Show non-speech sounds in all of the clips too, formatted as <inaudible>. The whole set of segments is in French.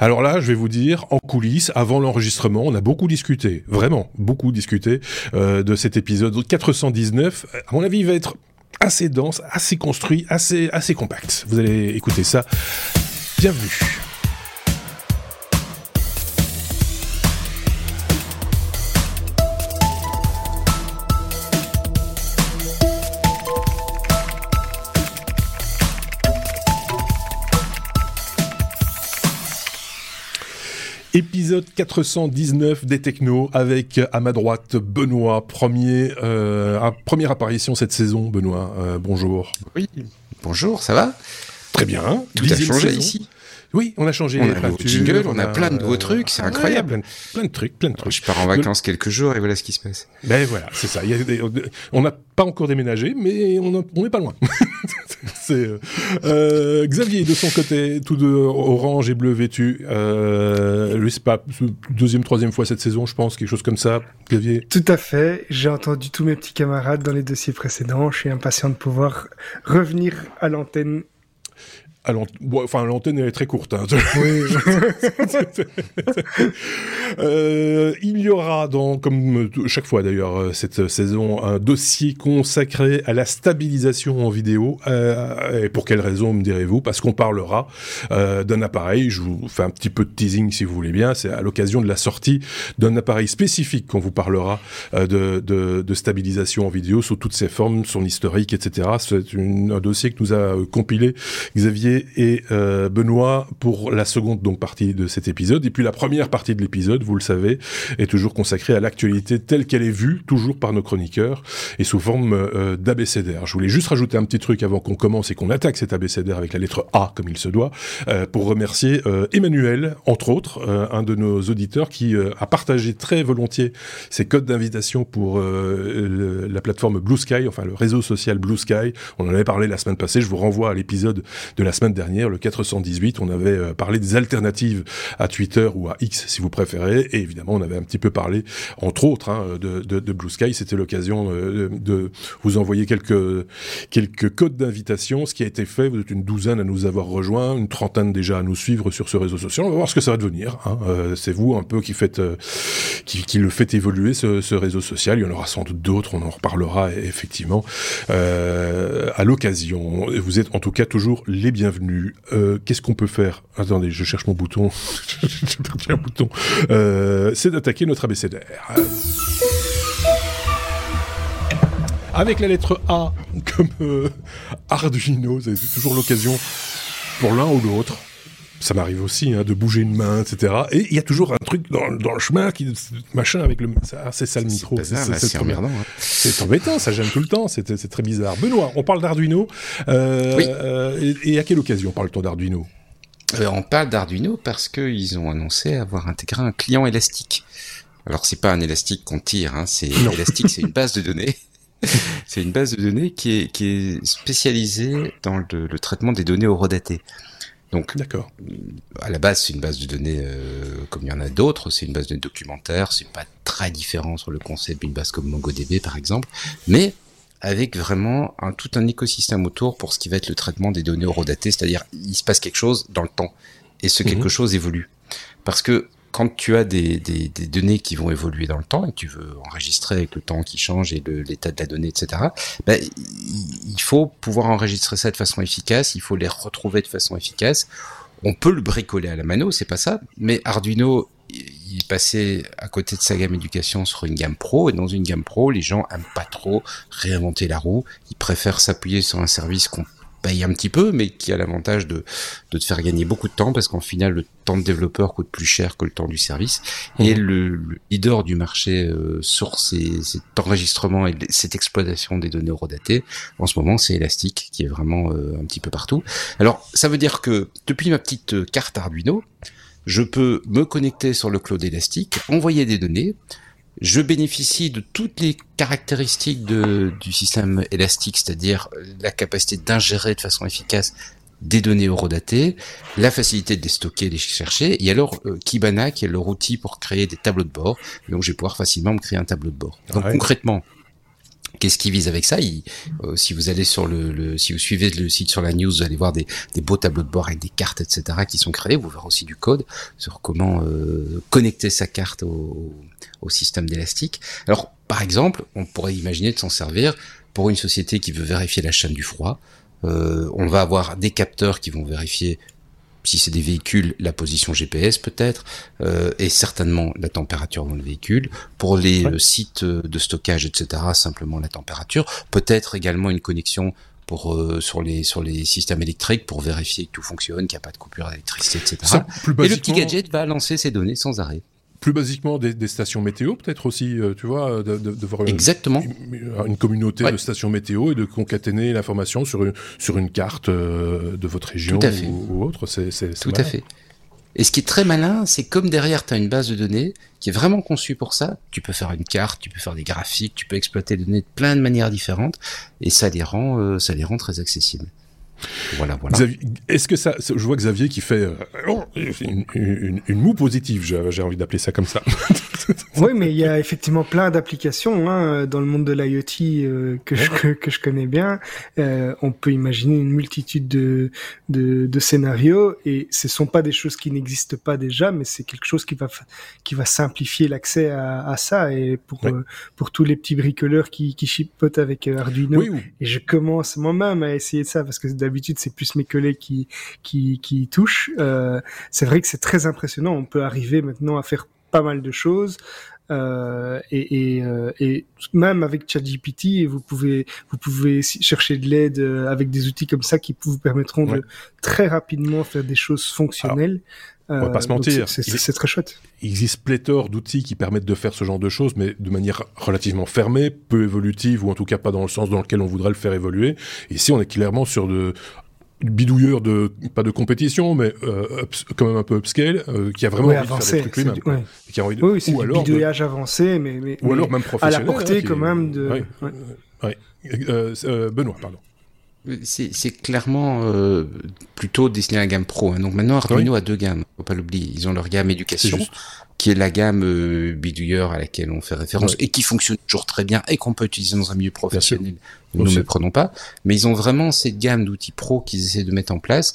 Alors là, je vais vous dire, en coulisses, avant l'enregistrement, on a beaucoup discuté, vraiment beaucoup discuté euh, de cet épisode 419. À mon avis, il va être assez dense, assez construit, assez, assez compact. Vous allez écouter ça. Bienvenue. Épisode 419 des Technos avec à ma droite Benoît, premier, euh, première apparition cette saison. Benoît, euh, bonjour. Oui, bonjour, ça va? Très bien. Tout a changé ici. Oui, on a changé. On a un jingle, on a, plein de nouveaux trucs, c'est incroyable. plein, de trucs, plein de trucs. Je pars en vacances quelques jours et voilà ce qui se passe. Ben voilà, c'est ça. on n'a pas encore déménagé, mais on n'est pas loin. <laughs> <laughs> c'est euh, Xavier de son côté, tout de orange et bleu vêtu. Euh, lui, c'est pas deuxième, troisième fois cette saison, je pense, quelque chose comme ça. Xavier? Tout à fait. J'ai entendu tous mes petits camarades dans les dossiers précédents. Je suis impatient de pouvoir revenir à l'antenne enfin, l'antenne est très courte. Hein. <laughs> euh, il y aura, dans, comme chaque fois d'ailleurs euh, cette saison, un dossier consacré à la stabilisation en vidéo. Euh, et pour quelle raison, me direz-vous? Parce qu'on parlera euh, d'un appareil. Je vous fais un petit peu de teasing si vous voulez bien. C'est à l'occasion de la sortie d'un appareil spécifique qu'on vous parlera euh, de, de, de, stabilisation en vidéo sous toutes ses formes, son historique, etc. C'est un dossier que nous a compilé Xavier et euh, Benoît pour la seconde donc partie de cet épisode. Et puis la première partie de l'épisode, vous le savez, est toujours consacrée à l'actualité telle qu'elle est vue, toujours par nos chroniqueurs, et sous forme euh, d'abécédaire. Je voulais juste rajouter un petit truc avant qu'on commence et qu'on attaque cet abécédaire avec la lettre A, comme il se doit, euh, pour remercier euh, Emmanuel, entre autres, un de nos auditeurs qui a partagé très volontiers ses codes d'invitation pour la plateforme Blue Sky, enfin le réseau social Blue Sky. On en avait parlé la semaine passée, je vous renvoie à l'épisode de la semaine dernière, le 418, on avait euh, parlé des alternatives à Twitter ou à X si vous préférez, et évidemment on avait un petit peu parlé, entre autres, hein, de, Blue Sky. C'était l'occasion euh, de vous envoyer quelques codes d'invitation, ce qui a été fait. Vous êtes une douzaine à nous avoir rejoints, une trentaine déjà à nous suivre sur ce réseau social. On va voir ce que ça va devenir. Hein. Euh, c'est vous un peu qui faites qui, le fait évoluer ce, réseau social. Il y en aura sans doute d'autres. On en reparlera effectivement à l'occasion. Vous êtes en tout cas toujours les bienvenus euh, qu'est-ce qu'on peut faire? Attendez, je cherche mon <laughs> bouton. Euh, c'est d'attaquer notre abécédaire. Avec la lettre A comme euh, Arduino, c'est toujours l'occasion pour l'un ou l'autre ça m'arrive aussi hein, de bouger une main, etc. Et il y a toujours un truc dans, dans le chemin qui machin avec le c'est ça le micro. C'est emmerdant. Hein. C'est embêtant, ça gêne tout le temps. C'est très bizarre. Benoît, on parle d'Arduino. Euh, oui. euh, et, à quelle occasion parle-t-on d'Arduino? Euh, On parle d'Arduino parce qu'ils ont annoncé avoir intégré un client élastique. Alors c'est pas un élastique qu'on tire, hein, c'est élastique, c'est une base de données. <laughs> c'est une base de données qui est, qui est spécialisée dans le, le traitement des données horodatées. Donc, d'accord. À la base, c'est une base de données euh, comme il y en a d'autres. C'est une base de données documentaire. C'est pas très différent sur le concept d'une base comme MongoDB, par exemple, mais avec vraiment un, tout un écosystème autour pour ce qui va être le traitement des données horodatées, c'est-à-dire il se passe quelque chose dans le temps et ce quelque mhm. chose évolue. Parce que quand tu as des, des, données qui vont évoluer dans le temps et que tu veux enregistrer avec le temps qui change et l'état de la donnée, etc., ben, il faut pouvoir enregistrer ça de façon efficace, il faut les retrouver de façon efficace. On peut le bricoler à la mano, c'est pas ça, mais Arduino, il est passé à côté de sa gamme éducation sur une gamme pro, et dans une gamme pro, les gens aiment pas trop réinventer la roue, ils préfèrent s'appuyer sur un service qu'on paye un petit peu, mais qui a l'avantage de, de te faire gagner beaucoup de temps, parce qu'en final, le temps de développeur coûte plus cher que le temps du service. Et mhm. le, leader du marché euh, sur ces, cet enregistrement et cette exploitation des données horodatées, en ce moment, c'est Elastic, qui est vraiment euh, un petit peu partout. Alors, ça veut dire que depuis ma petite euh, carte Arduino, je peux me connecter sur le cloud Elastic, envoyer des données, je bénéficie de toutes les caractéristiques de, du système élastique, c'est-à-dire la capacité d'ingérer de façon efficace des données horodatées, la facilité de les stocker, de les chercher, et alors euh, Kibana qui est leur outil pour créer des tableaux de bord, donc je vais pouvoir facilement me créer un tableau de bord. Donc concrètement, Qu'est-ce qu'ils visent avec ça? Euh, Si vous allez sur le, si vous suivez le site sur la news, vous allez voir des, beaux tableaux de bord avec des cartes, etc., qui sont créés. Vous verrez aussi du code sur comment euh, connecter sa carte au, au système d'élastique. Alors, par exemple, on pourrait imaginer de s'en servir pour une société qui veut vérifier la chaîne du froid. Euh, on va avoir des capteurs qui vont vérifier si c'est des véhicules, la position GPS peut-être, euh, et certainement la température dans le véhicule. Pour les euh, sites euh, de stockage, etc., simplement la température. Peut-être également une connexion pour sur les sur les systèmes électriques pour vérifier que tout fonctionne, qu'il n'y a pas de coupure d'électricité, etc. et le petit gadget va lancer ces données sans arrêt plus basiquement des, stations météo peut-être aussi, euh, tu vois, de, de, voir Exactement. Une, communauté de stations météo et de concaténer l'information sur une, sur une carte euh, de votre région ou, autre. C'est, Tout à fait. Et ce qui est très malin, c'est comme derrière, tu as une base de données qui est vraiment conçue pour ça. Tu peux faire une carte, tu peux faire des graphiques, tu peux exploiter les données de plein de manières différentes, et ça les rend, euh, ça les rend très accessibles. Voilà, voilà. Est-ce que ça, je vois Xavier qui fait euh, oh, une, une, une, moue positive, j'ai envie d'appeler ça comme ça. <laughs> oui, mais il y a effectivement plein d'applications hein, dans le monde de l'IoT euh, que, je, que, je connais bien. Euh, on peut imaginer une multitude de, de, de scénarios et ce sont pas des choses qui n'existent pas déjà, mais c'est quelque chose qui va qui va simplifier l'accès à, à, ça et pour euh, pour tous les petits bricoleurs qui, qui chipotent avec Arduino. Et je commence moi-même à essayer de ça parce que d'habitude c'est plus mes collègues qui qui, qui touchent. Euh, c'est vrai que c'est très impressionnant. On peut arriver maintenant à faire pas mal de choses. Euh, et, et, euh, et, même avec ChatGPT, vous pouvez vous pouvez chercher de l'aide euh, avec des outils comme ça qui vous permettront de très rapidement faire des choses fonctionnelles. On va pas se mentir. C'est très chouette. Il existe pléthore d'outils qui permettent de faire ce genre de choses, mais de manière relativement fermée, peu évolutive, ou en tout cas pas dans le sens dans lequel on voudrait le faire évoluer. Ici, on est clairement sur de, bidouilleur de pas de compétition mais euh, quand même un peu upscale euh, qui a vraiment envie avancé, de faire des trucs lui-même qui a envie de... oui, c'est du bidouillage avancé mais, mais ou alors même professionnel à la portée hein, quand même de ouais. Euh, euh, Benoît pardon c'est clairement euh, plutôt destiné à la gamme pro. Hein. Donc maintenant Arduino a deux gammes, faut pas l'oublier. Ils ont leur gamme éducation, qui est la gamme euh, bidouilleur à laquelle on fait référence et qui fonctionne toujours très bien et qu'on peut utiliser dans un milieu professionnel. Nous ne prenons pas. Mais ils ont vraiment cette gamme d'outils pro qu'ils essaient de mettre en place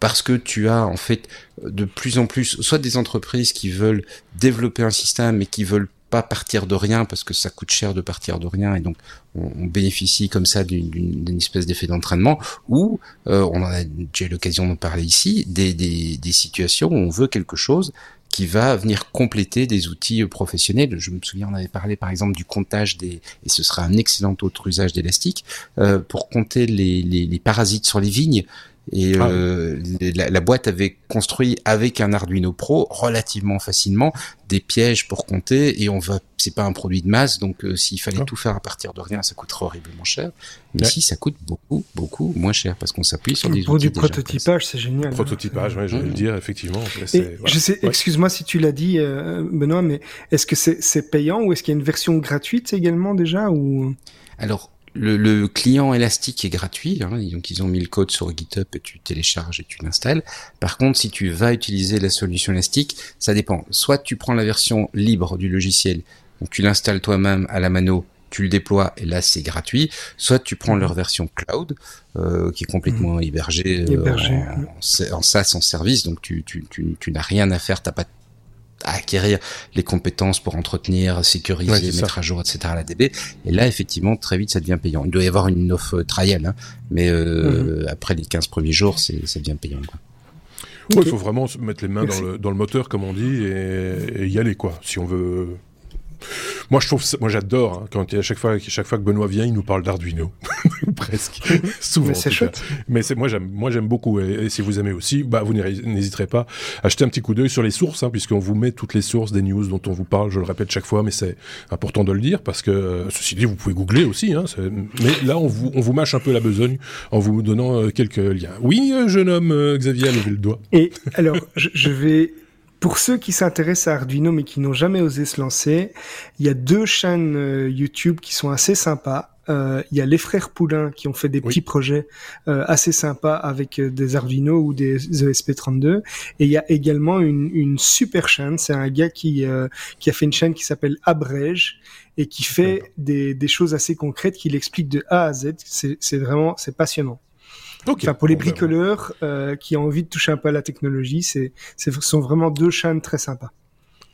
parce que tu as en fait de plus en plus soit des entreprises qui veulent développer un système mais qui veulent pas partir de rien parce que ça coûte cher de partir de rien et donc on, bénéficie comme ça d'une espèce d'effet d'entraînement ou euh, on en a eu l'occasion d'en parler ici des, des, situations où on veut quelque chose qui va venir compléter des outils professionnels. Je me souviens, on avait parlé par exemple du comptage des, et ce sera un excellent autre usage d'élastique, euh, pour compter les, les, parasites sur les vignes. Et ah euh, la, boîte avait construit avec un Arduino Pro relativement facilement des pièges pour compter. Et on va c'est pas un produit de masse donc euh, s'il fallait tout faire à partir de rien ça coûterait horriblement cher. Mais si ça coûte beaucoup beaucoup moins cher parce qu'on s'appuie sur des pour du prototypage c'est génial hein. prototypage ouais, je vais le dire effectivement. Je sais excuse-moi si tu l'as dit euh, Benoît mais est-ce que c'est payant ou est-ce qu'il y a une version gratuite également déjà ou? Alors le, client élastique est gratuit, hein, donc ils ont mis le code sur GitHub et tu télécharges et tu l'installes. Par contre, si tu vas utiliser la solution élastique, ça dépend. Soit tu prends la version libre du logiciel, donc tu l'installes toi-même à la mano, tu le déploies et là c'est gratuit. Soit tu prends leur version cloud, euh, qui est complètement hébergée, euh, en, SaaS en service, donc tu, tu, tu, tu n'as rien à faire, t'as pas à acquérir les compétences pour entretenir, sécuriser, mettre à jour, etc. la DB. Et là, effectivement, très vite, ça devient payant. Il doit y avoir une offre trial, hein, mais euh, mhm. après les 15 premiers jours, c'est ça devient payant. Quoi. il faut vraiment se mettre les mains dans le, dans le, moteur, comme on dit, et, et, y aller, quoi. Si on veut moi, je trouve, moi, j'adore hein, quand à chaque fois, chaque fois que Benoît vient, il nous parle d'Arduino, <laughs> presque, souvent. Mais c'est chouette. Mais c'est moi, j'aime, moi, j'aime beaucoup. Et, si vous aimez aussi, bah, vous n'hésiterez pas à jeter un petit coup d'œil sur les sources, hein, puisqu'on vous met toutes les sources des news dont on vous parle. Je le répète chaque fois, mais c'est important de le dire parce que euh, ceci dit, vous pouvez googler aussi. Hein, mais là, on vous, on vous mâche un peu la besogne en vous donnant euh, quelques liens. Oui, euh, jeune homme, Xavier a levé le doigt. Et alors, je vais pour ceux qui s'intéressent à Arduino mais qui n'ont jamais osé se lancer, il y a deux chaînes euh, YouTube qui sont assez sympas. euh, il y a les frères Poulain qui ont fait des petits projets euh, assez sympas avec des Arduino ou des ESP32. Et il y a également une, une super chaîne. C'est un gars qui qui a fait une chaîne qui s'appelle Abrège et qui fait des, des choses assez concrètes, qui l'explique de A à Z. C'est vraiment c'est passionnant. Enfin, pour les ben, bricoleurs euh, qui ont envie de toucher un peu à la technologie, c'est, ce sont vraiment deux chaînes très sympas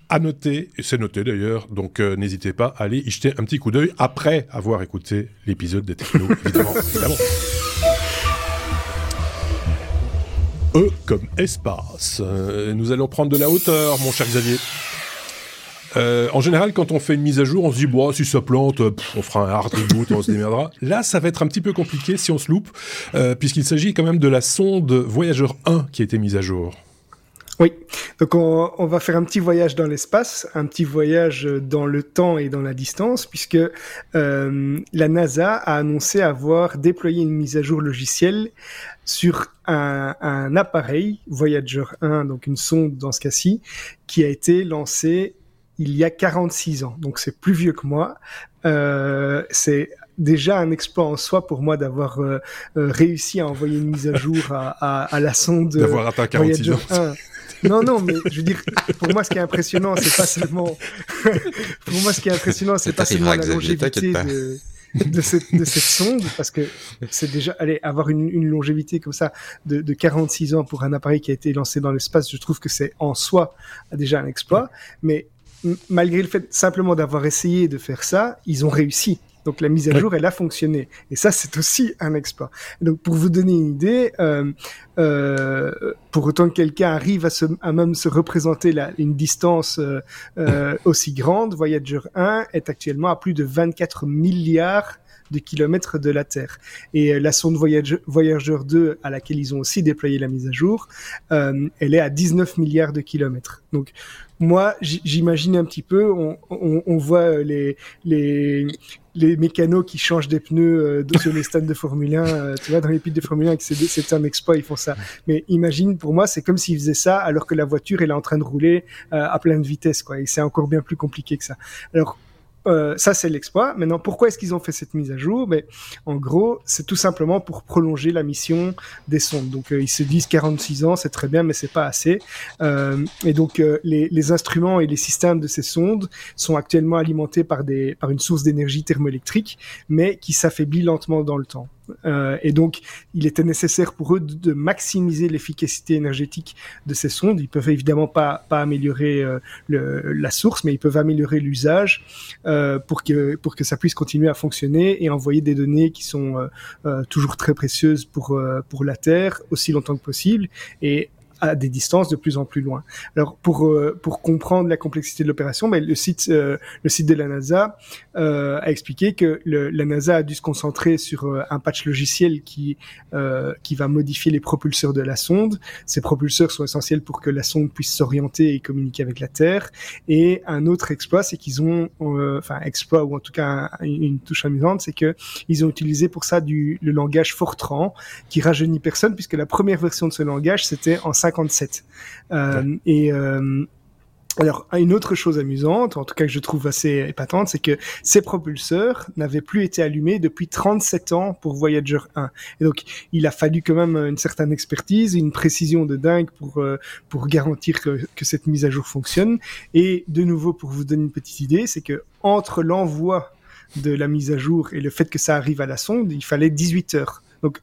à noter, et c'est noté d'ailleurs, donc euh, n'hésitez pas à aller y jeter un petit coup d'œil après avoir écouté l'épisode des technos, <laughs> évidemment. évidemment. E comme espace. Euh, nous allons prendre de la hauteur, mon cher Xavier. Euh, en général, quand on fait une mise à jour, on se dit, bon, si ça plante, on fera un hard reboot, on se démerdera. <laughs> Là, ça va être un petit peu compliqué si on se loupe, puisqu'il s'agit quand même de la sonde Voyageur 1 qui a été mise à jour. Oui, donc on, va faire un petit voyage dans l'espace, un petit voyage dans le temps et dans la distance, puisque euh, la NASA a annoncé avoir déployé une mise à jour logicielle sur un, appareil Voyager 1, donc une sonde dans ce cas-ci, qui a été lancée il y a 46 ans. Donc c'est plus vieux que moi. Euh, c'est déjà un exploit en soi pour moi d'avoir euh, réussi à envoyer une mise à jour à, à la sonde d'avoir atteint 46 ans. 1. Non, non, mais je veux dire, pour moi, ce qui est impressionnant, c'est pas seulement, pour moi, ce qui est impressionnant, c'est pas seulement la longévité de, de, cette, de cette sonde, parce que c'est déjà, allez, avoir une, une longévité comme ça de, de 46 ans pour un appareil qui a été lancé dans l'espace, je trouve que c'est en soi déjà un exploit. Mais malgré le fait simplement d'avoir essayé de faire ça, ils ont réussi. Donc la mise à jour, elle a fonctionné. Et ça, c'est aussi un exploit. Donc pour vous donner une idée, euh, euh, pour autant que quelqu'un arrive à, se, à même se représenter la, une distance euh, <laughs> aussi grande, Voyager 1 est actuellement à plus de 24 milliards de kilomètres de la Terre. Et la sonde Voyager, Voyager 2, à laquelle ils ont aussi déployé la mise à jour, elle est à 19 milliards de kilomètres. Donc moi, j'imagine un petit peu, on, voit les, les, les mécanos qui changent des pneus euh, sur les stands de Formule 1, euh, tu vois, dans les pits de Formule 1, c'est un exploit, ils font ça. Mais imagine, pour moi, c'est comme s'ils faisaient ça alors que la voiture, elle est en train de rouler euh, à pleine vitesse, quoi. Et c'est encore bien plus compliqué que ça. Alors, euh, ça, c'est l'exploit. Maintenant, pourquoi est-ce qu'ils ont fait cette mise à jour? Mais ben, En gros, c'est tout simplement pour prolonger la mission des sondes. Donc, euh, ils se disent 46 ans, c'est très bien, mais c'est pas assez. Euh, et donc, euh, les, les, instruments et les systèmes de ces sondes sont actuellement alimentés par, des, par une source d'énergie thermoélectrique, mais qui s'affaiblit lentement dans le temps. Euh, et donc, il était nécessaire pour eux de, maximiser l'efficacité énergétique de ces sondes. Ils peuvent évidemment pas, pas améliorer euh, la source, mais ils peuvent améliorer l'usage euh, pour que pour que ça puisse continuer à fonctionner et envoyer des données qui sont toujours très précieuses pour pour la Terre aussi longtemps que possible à des distances de plus en plus loin. Alors pour euh, pour comprendre la complexité de l'opération, ben, le site euh, le site de la NASA euh, a expliqué que le, la NASA a dû se concentrer sur un patch logiciel qui qui va modifier les propulseurs de la sonde. Ces propulseurs sont essentiels pour que la sonde puisse s'orienter et communiquer avec la Terre. Et un autre exploit, c'est qu'ils ont enfin exploit ou en tout cas une touche amusante, c'est que ils ont utilisé pour ça du le langage Fortran qui rajeunit personne puisque la première version de ce langage c'était en 5 57. Euh, et euh, alors, une autre chose amusante, en tout cas que je trouve assez épatante, c'est que ces propulseurs n'avaient plus été allumés depuis 37 ans pour Voyager 1. Et donc, il a fallu quand même une certaine expertise, une précision de dingue pour euh, pour garantir que, que cette mise à jour fonctionne. Et de nouveau, pour vous donner une petite idée, c'est que entre l'envoi de la mise à jour et le fait que ça arrive à la sonde, il fallait 18 heures. Donc,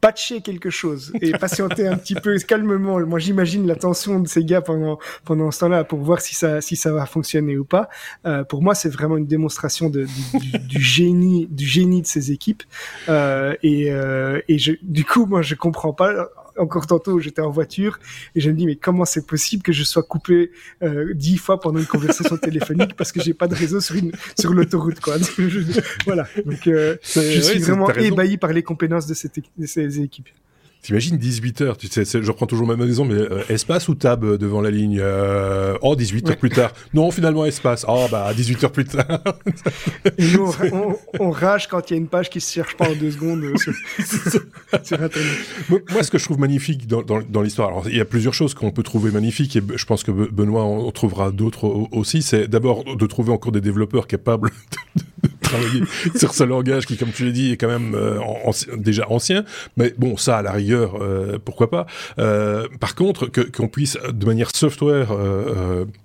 patcher quelque chose et <laughs> patienter un petit peu calmement. Moi, j'imagine la tension de ces gars pendant pendant ce temps-là pour voir si ça si ça va fonctionner ou pas. Euh, pour moi, c'est vraiment une démonstration de, du, du, génie du génie de ces équipes. Euh, et euh, et je, du coup, moi, je comprends pas <laughs> encore tantôt, j'étais en voiture et je me dis mais comment c'est possible que je sois coupé euh, dix fois pendant une conversation téléphonique parce que j'ai pas de réseau sur une sur l'autoroute quoi. <laughs> voilà. Donc euh, je suis vraiment ébahi par les compétences de, cette, de ces équipes. T'imagines 18 heures, tu sais, je reprends toujours ma maison, mais euh, espace ou tab devant la ligne euh, Oh, 18 heures plus tard. Non, finalement espace. Oh, bah 18 heures plus tard. Et nous, on, rage quand il y a une page qui se cherche pas en deux secondes euh, sur, <laughs> Moi, ce que je trouve magnifique dans, dans, dans l'histoire, alors il y a plusieurs choses qu'on peut trouver magnifiques, et je pense que Benoît en trouvera d'autres aussi, c'est d'abord de trouver encore des développeurs capables <laughs> de, <laughs> sur ce langage qui, comme tu l'as dit, est quand même euh, déjà ancien. Mais bon, ça, à la rigueur, euh, pourquoi pas. Euh, par contre, qu'on puisse, de manière software,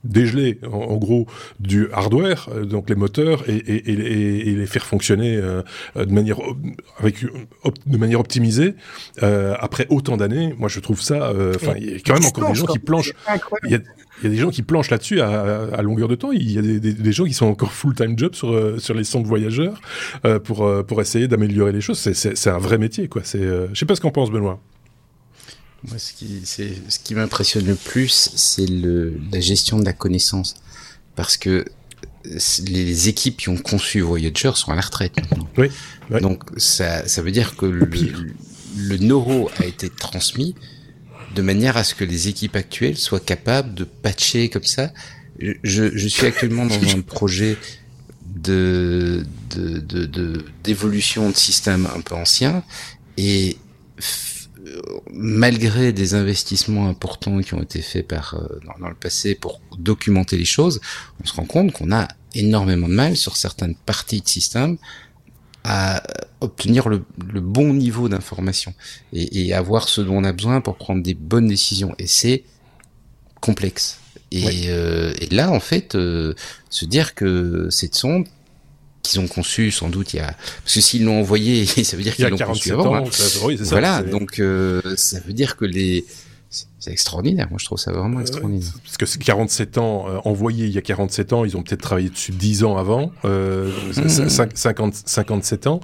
dégeler, en, gros, du hardware, donc les moteurs, et les faire fonctionner de manière avec de manière optimisée après autant d'années, moi je trouve ça. Enfin, il y a quand même encore des gens qui planchent. Il y a, des gens qui planchent là-dessus à, à, longueur de temps. Il y a des, des, des gens qui sont encore full-time job sur, euh, sur les sondes voyageurs euh, pour, euh, pour essayer d'améliorer les choses. C'est un vrai métier, quoi. C'est, euh, je sais pas ce qu'en pense Benoît. Moi, ce qui, ce qui m'impressionne le plus, c'est la gestion de la connaissance. Parce que les équipes qui ont conçu Voyager sont à la retraite maintenant. Oui. Donc, ça, ça veut dire que le, le neuro a été transmis, de manière à ce que les équipes actuelles soient capables de patcher comme ça. Je, je suis actuellement dans un projet de d'évolution de, de, de, systèmes un peu anciens et malgré des investissements importants qui ont été faits par euh, dans, le passé pour documenter les choses, on se rend compte qu'on a énormément de mal sur certaines parties de système à obtenir le, le bon niveau d'information et, et, avoir ce dont on a besoin pour prendre des bonnes décisions. Et c'est complexe. Et, euh, et, là, en fait, euh, se dire que cette sonde qu'ils ont conçue sans doute il y a parce que s'ils l'ont envoyé <laughs> ça veut dire qu'ils l'ont conçue avant ans, hein. ça, oui, ça, voilà donc euh, ça veut dire que les c'est extraordinaire. Moi, je trouve ça vraiment extraordinaire. parce que c'est 47 ans euh, envoyés il y a 47 ans, ils ont peut-être travaillé dessus 10 ans avant, euh, 50, 57 ans.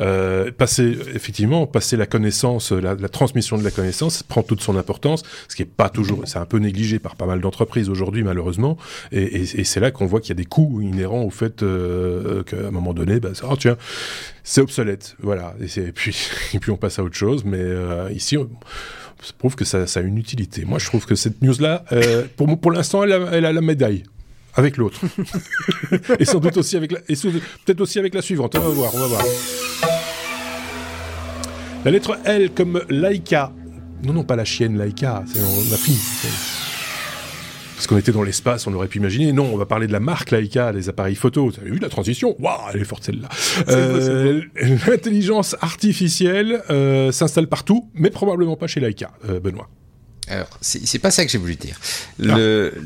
Euh, passer, effectivement, passer la connaissance, la, la, transmission de la connaissance prend toute son importance, ce qui est pas toujours, c'est un peu négligé par pas mal d'entreprises aujourd'hui, malheureusement. Et, et, et c'est là qu'on voit qu'il y a des coûts inhérents au fait euh, qu'à un moment donné, bah, oh, tiens, c'est obsolète, voilà. Et, et, puis, <laughs> et puis on passe à autre chose. Mais euh, ici, on, ça prouve que ça, a une utilité. Moi, je trouve que cette news-là, euh, pour, l'instant, elle, a la médaille. Avec l'autre. <laughs> et sans doute aussi avec la, peut-être aussi avec la suivante. On va voir, on va voir. La lettre L comme Laika. Non, non, pas la chienne Laika. On a fini parce qu'on était dans l'espace, on aurait pu imaginer. Non, on va parler de la marque Leica, des appareils photo. Vous avez vu la transition? Waouh, elle est forte celle-là. Euh, <laughs> L'intelligence artificielle euh, s'installe partout, mais probablement pas chez Leica, euh, Benoît. Alors, c'est pas ça que j'ai voulu dire. Ah.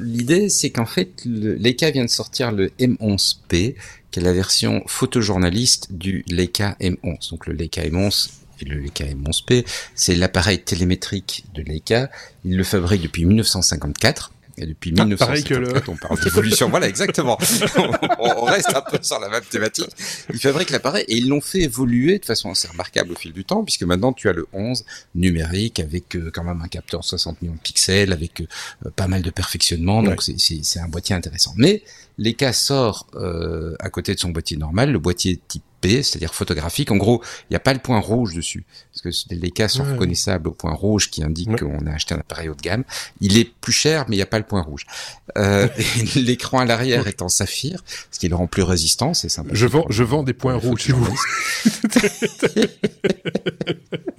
L'idée, c'est qu'en fait, le, Leica vient de sortir le M11P, qui est la version photojournaliste du Leica M11. Donc le Leica M11 et le Leica M11P, c'est l'appareil télémétrique de Leica. Il le fabrique depuis 1954. Et depuis ah, 1954, on parle <laughs> d'évolution. voilà, exactement. <laughs> on, reste un peu sur la même thématique. Ils fabriquent l'appareil et ils l'ont fait évoluer de façon assez remarquable au fil du temps, puisque maintenant tu as le 11 numérique avec euh, quand même un capteur 60 millions de pixels, avec euh, pas mal de perfectionnement. Donc ouais. c'est un boîtier intéressant. Mais Leica sort euh, à côté de son boîtier normal, le boîtier type P, c'est-à-dire photographique. En gros, il n'y a pas le point rouge dessus, parce que les cas sont ouais. reconnaissables au point rouge qui indique ouais. qu'on a acheté un appareil haut de gamme. Il est plus cher, mais il n'y a pas le point rouge. Euh, <laughs> L'écran à l'arrière est en saphir, ce qui le rend plus résistant. C'est sympa. Je vends, je vends des points rouges, si vous <laughs>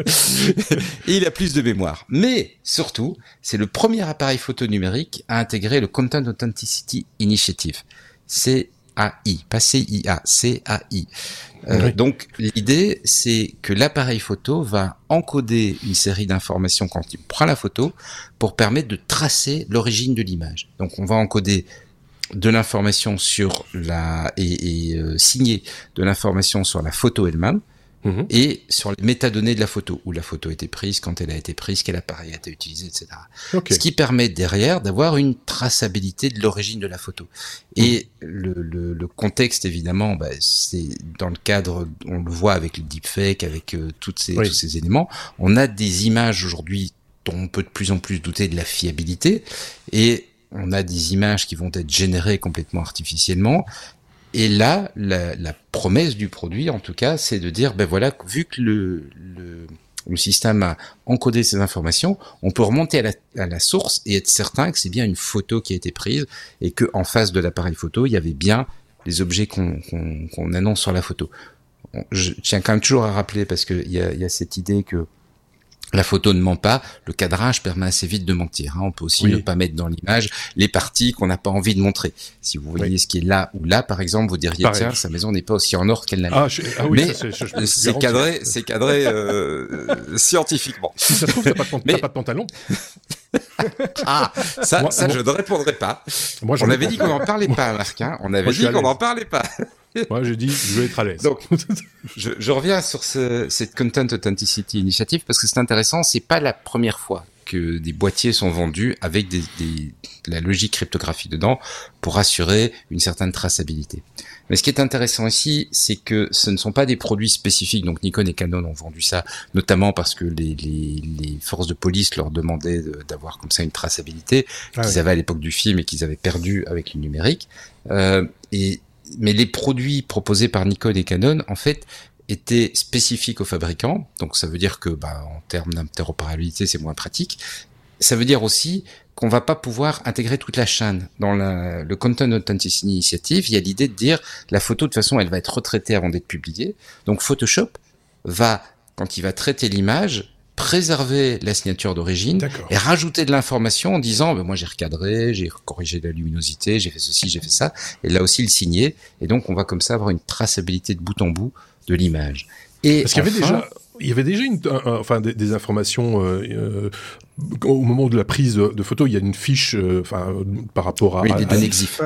<laughs> Et il a plus de mémoire. Mais surtout, c'est le premier appareil photo numérique à intégrer le Content Authenticity Initiative. CAI, pas CIA, CAI. Euh, oui. Donc l'idée, c'est que l'appareil photo va encoder une série d'informations quand il prend la photo pour permettre de tracer l'origine de l'image. Donc on va encoder de l'information sur la et, et euh, signer de l'information sur la photo elle-même, Mmh. et sur les métadonnées de la photo, où la photo a été prise, quand elle a été prise, quel appareil a été utilisé, etc. Okay. Ce qui permet derrière d'avoir une traçabilité de l'origine de la photo. Et mmh. le, le, le, contexte, évidemment, bah, c'est dans le cadre, on le voit avec le deepfake, avec euh, toutes ces, oui. tous ces éléments, on a des images aujourd'hui dont on peut de plus en plus douter de la fiabilité, et on a des images qui vont être générées complètement artificiellement, et là, la, promesse du produit, en tout cas, c'est de dire, ben voilà, vu que le, système a encodé ces informations, on peut remonter à la, source et être certain que c'est bien une photo qui a été prise et que en face de l'appareil photo, il y avait bien les objets qu'on qu qu annonce sur la photo. Je tiens quand même toujours à rappeler parce qu'il y a cette idée que La photo ne ment pas, le cadrage permet assez vite de mentir. Hein. On peut aussi ne pas mettre dans l'image les parties qu'on n'a pas envie de montrer. Si vous voyez ce qui est là ou là, par exemple, vous diriez tiens, sa maison n'est pas aussi en or qu'elle n'a ah, ah, oui, Mais c'est cadré, c'est cadré euh, <laughs> scientifiquement. Si ça se trouve, t'as pas, pas, de pantalon. <laughs> ah, ça, ça je ne répondrai pas. Moi, on avait dit qu'on n'en parlait pas, Marc. Hein. On avait dit qu'on n'en parlait pas. <laughs> Moi, j'ai dit, je vais être à l'aise. Donc, <laughs> je, je, reviens sur ce, cette Content Authenticity Initiative parce que c'est intéressant. C'est pas la première fois que des boîtiers sont vendus avec des, des, la logique cryptographie dedans pour assurer une certaine traçabilité. Mais ce qui est intéressant ici, c'est que ce ne sont pas des produits spécifiques. Donc Nikon et Canon ont vendu ça, notamment parce que les, les, les forces de police leur demandaient d'avoir comme ça une traçabilité ah qu'ils avaient à l'époque du film et qu'ils avaient perdu avec le numérique. Euh, et mais les produits proposés par Nikon et Canon, en fait, étaient spécifiques aux fabricants. Donc ça veut dire que, bah, en termes d'interopérabilité, c'est moins pratique. Ça veut dire aussi qu'on va pas pouvoir intégrer toute la chaîne. Dans le Content Authenticity Initiative, il y a l'idée de dire la photo, de toute façon, elle va être retraitée avant d'être publiée. Donc Photoshop va, quand il va traiter l'image, préserver la signature d'origine et rajouter de l'information en disant ben moi j'ai recadré, j'ai corrigé la luminosité, j'ai fait ceci, j'ai fait ça et là aussi le signer et donc on va comme ça avoir une traçabilité de bout en bout de l'image. Et parce qu'il y avait déjà il y avait déjà une, enfin des, informations euh, euh, au moment de la prise de, photo. Il y a une fiche, euh, enfin par rapport à, oui, les données EXIF.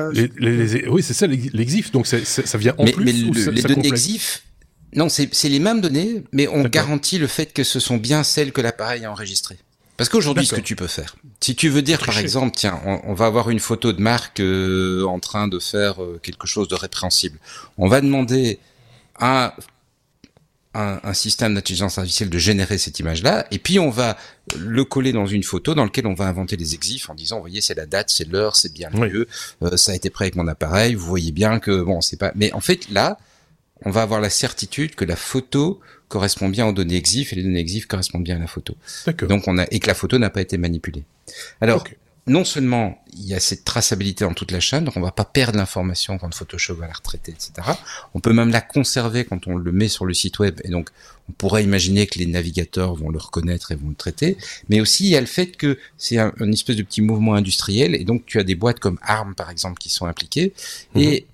oui, c'est ça l'exif. Donc ça vient en plus. Mais les données EXIF, non, c'est les mêmes données, mais on garantit le fait que ce sont bien celles que l'appareil a enregistrées. Parce qu'aujourd'hui, ce que tu peux faire, si tu veux dire par exemple, tiens, on, va avoir une photo de Marc euh, en train de faire euh, quelque chose de répréhensible, on va demander à un, un système d'intelligence artificielle de générer cette image-là, et puis on va le coller dans une photo dans laquelle on va inventer les exifs en disant, vous voyez, c'est la date, c'est l'heure, c'est bien le lieu, euh, ça a été prêt avec mon appareil, vous voyez bien que bon, c'est pas. Mais en fait, là, on va avoir la certitude que la photo correspond bien aux données EXIF et les données EXIF correspondent bien à la photo. Donc on a et que la photo n'a pas été manipulée. Alors non seulement il y a cette traçabilité dans toute la chaîne, donc on va pas perdre l'information quand Photoshop va la retraiter, etc. On peut même la conserver quand on le met sur le site web, et donc on pourrait imaginer que les navigateurs vont le reconnaître et vont le traiter. Mais aussi il y a le fait que c'est un, espèce de petit mouvement industriel, et donc tu as des boîtes comme ARM par exemple qui sont impliquées, et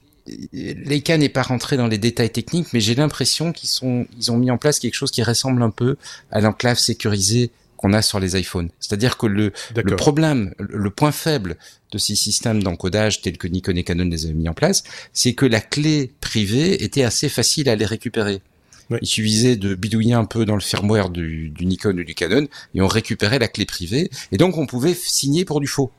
Leica n'est pas rentré dans les détails techniques, mais j'ai l'impression qu'ils sont, ils ont mis en place quelque chose qui ressemble un peu à l'enclave sécurisée qu'on a sur les iPhones. C'est-à-dire que le, le problème, le point faible de ces systèmes d'encodage tels que Nikon et Canon les avaient mis en place, c'est que la clé privée était assez facile à les récupérer. Il suffisait de bidouiller un peu dans le firmware du, du, Nikon ou du Canon et on récupérait la clé privée et donc on pouvait signer pour du faux.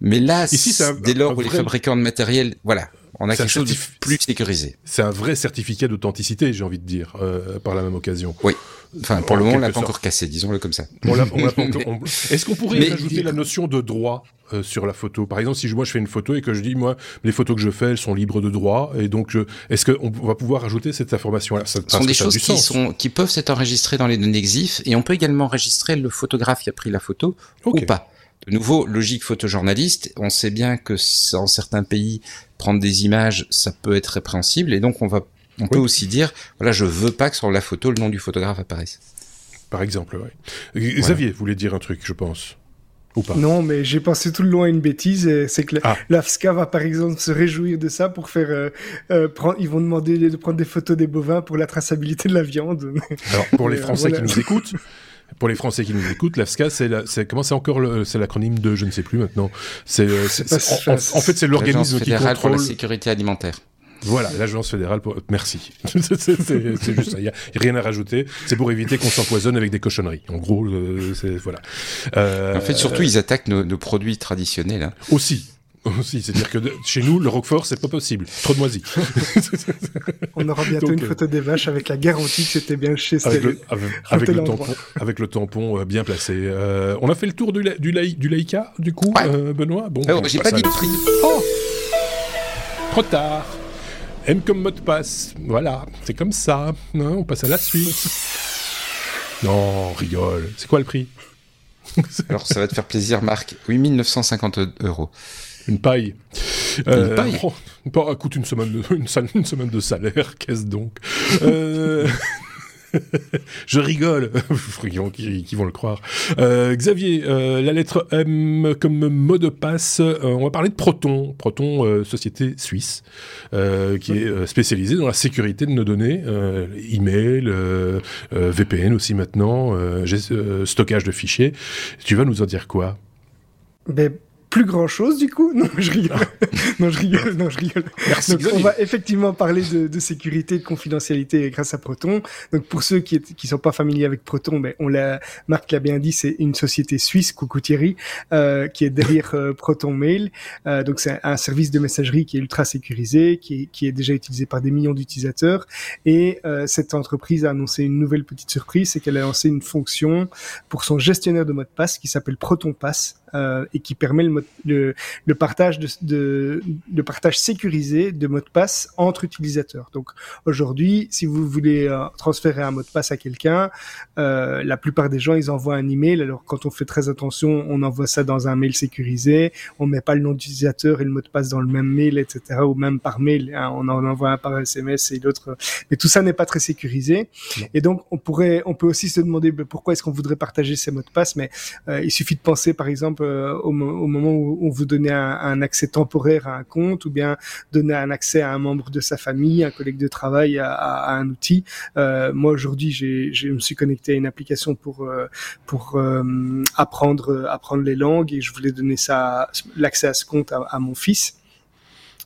Mais là, Ici, dès lors où les fabricants de matériel, voilà, on a quelque chose de plus sécurisé. C'est un vrai certificat d'authenticité, j'ai envie de dire, euh, par la même occasion. Oui. Enfin, pour le moment, on l'a pas encore cassé, disons-le comme ça. <laughs> Est-ce qu'on pourrait ajouter la notion de droit euh, sur la photo? Par exemple, si moi je fais une photo et que je dis, moi, les photos que je fais, elles sont libres de droit, et donc, est-ce qu'on va pouvoir ajouter cette information-là? Ce sont des choses qui, sont, qui peuvent s'être enregistrées dans les données EXIF, et on peut également enregistrer le photographe qui a pris la photo ou pas. De nouveau, logique photojournaliste, on sait bien que dans certains pays, prendre des images, ça peut être répréhensible, et donc on va, on peut aussi dire, voilà, je veux pas que sur la photo, le nom du photographe apparaisse. Par exemple, oui. Xavier voulait dire un truc, je pense. Ou pas Non, mais j'ai pensé tout le long à une bêtise, c'est que ah. l'AFSCA va par exemple se réjouir de ça pour faire... Euh, euh, prendre, ils vont demander de prendre des photos des bovins pour la traçabilité de la viande. Alors, pour les <laughs> Français qui nous écoutent, pour les Français qui nous écoutent, l'AFSCA, c'est comment c'est encore c'est l'acronyme de je ne sais plus maintenant. C'est euh, en, fait c'est l'organisme qui contrôle pour la sécurité alimentaire. Voilà, l'agence fédérale pour... Merci. <laughs> c'est juste ça. Il n'y a rien à rajouter. C'est pour éviter qu'on s'empoisonne avec des cochonneries. En gros, euh, c'est voilà. Euh, en fait, surtout, ils attaquent nos, nos produits traditionnels. Hein. Aussi. Aussi, c'est-à-dire que chez nous, le Roquefort, c'est pas possible. Trop de moisi. <laughs> On aura bientôt une euh, photo des vaches avec la garantie que c'était bien chez Avec le, avec, le tampon, avec le tampon euh, bien placé. Euh, on a fait le tour du, du, du Laïka, du coup, Benoît? Bon, oh, j'ai pas dit le prix. Oh Trop tard. M comme mot de passe. Voilà, c'est comme ça. Hein, on passe à la suite. non, rigole. C'est quoi le prix? Alors, ça va te faire plaisir, Marc. 8950 euros. Une paille. Euh, une paille? oh, coûte une semaine de, une, semaine de salaire, <laughs> qu'est-ce donc? Euh... <laughs> je rigole, <laughs> qui, qui, vont le croire. Euh, Xavier, euh, la lettre M comme mot de passe, euh, on va parler de Proton, Proton, société suisse, qui est spécialisée dans la sécurité de nos données, email, VPN aussi maintenant, stockage de fichiers. Tu vas nous en dire quoi? Ben, plus grand chose du coup. Non, je rigole. <laughs> non, je rigole. Non, je rigole. Merci, Donc, on va effectivement parler de, de, sécurité, de confidentialité grâce à Proton. Donc, pour ceux qui qui sont pas familiers avec Proton, ben, on l'a, Marc l'a bien dit, c'est une société suisse, coucou Thierry, euh, qui est derrière euh, Proton Mail. Euh, donc, c'est un service de messagerie qui est ultra sécurisé, qui est, qui est déjà utilisé par des millions d'utilisateurs. Et euh, cette entreprise a annoncé une nouvelle petite surprise, c'est qu'elle a lancé une fonction pour son gestionnaire de mot de passe qui s'appelle Proton Pass euh, et qui permet le, le, le partage de, de, de, partage sécurisé de mots de passe entre utilisateurs. Donc aujourd'hui, si vous voulez euh, transférer un mot de passe à quelqu'un, euh, la plupart des gens ils envoient un email. Alors quand on fait très attention, on envoie ça dans un mail sécurisé. On met pas le nom d'utilisateur et le mot de passe dans le même mail, etc. Ou même par mail. Hein, on en envoie un par SMS et l'autre. Mais tout ça n'est pas très sécurisé. Et donc on pourrait, on peut aussi se demander ben, pourquoi est-ce qu'on voudrait partager ces mots de passe? Mais euh, il suffit de penser par exemple euh, au, moment où on vous donnait un, accès temporaire à un compte ou bien donner un accès à un membre de sa famille, un collègue de travail à, un outil. Euh, moi aujourd'hui, je me suis connecté à une application pour pour apprendre apprendre les langues et je voulais donner l'accès à ce compte à, mon fils.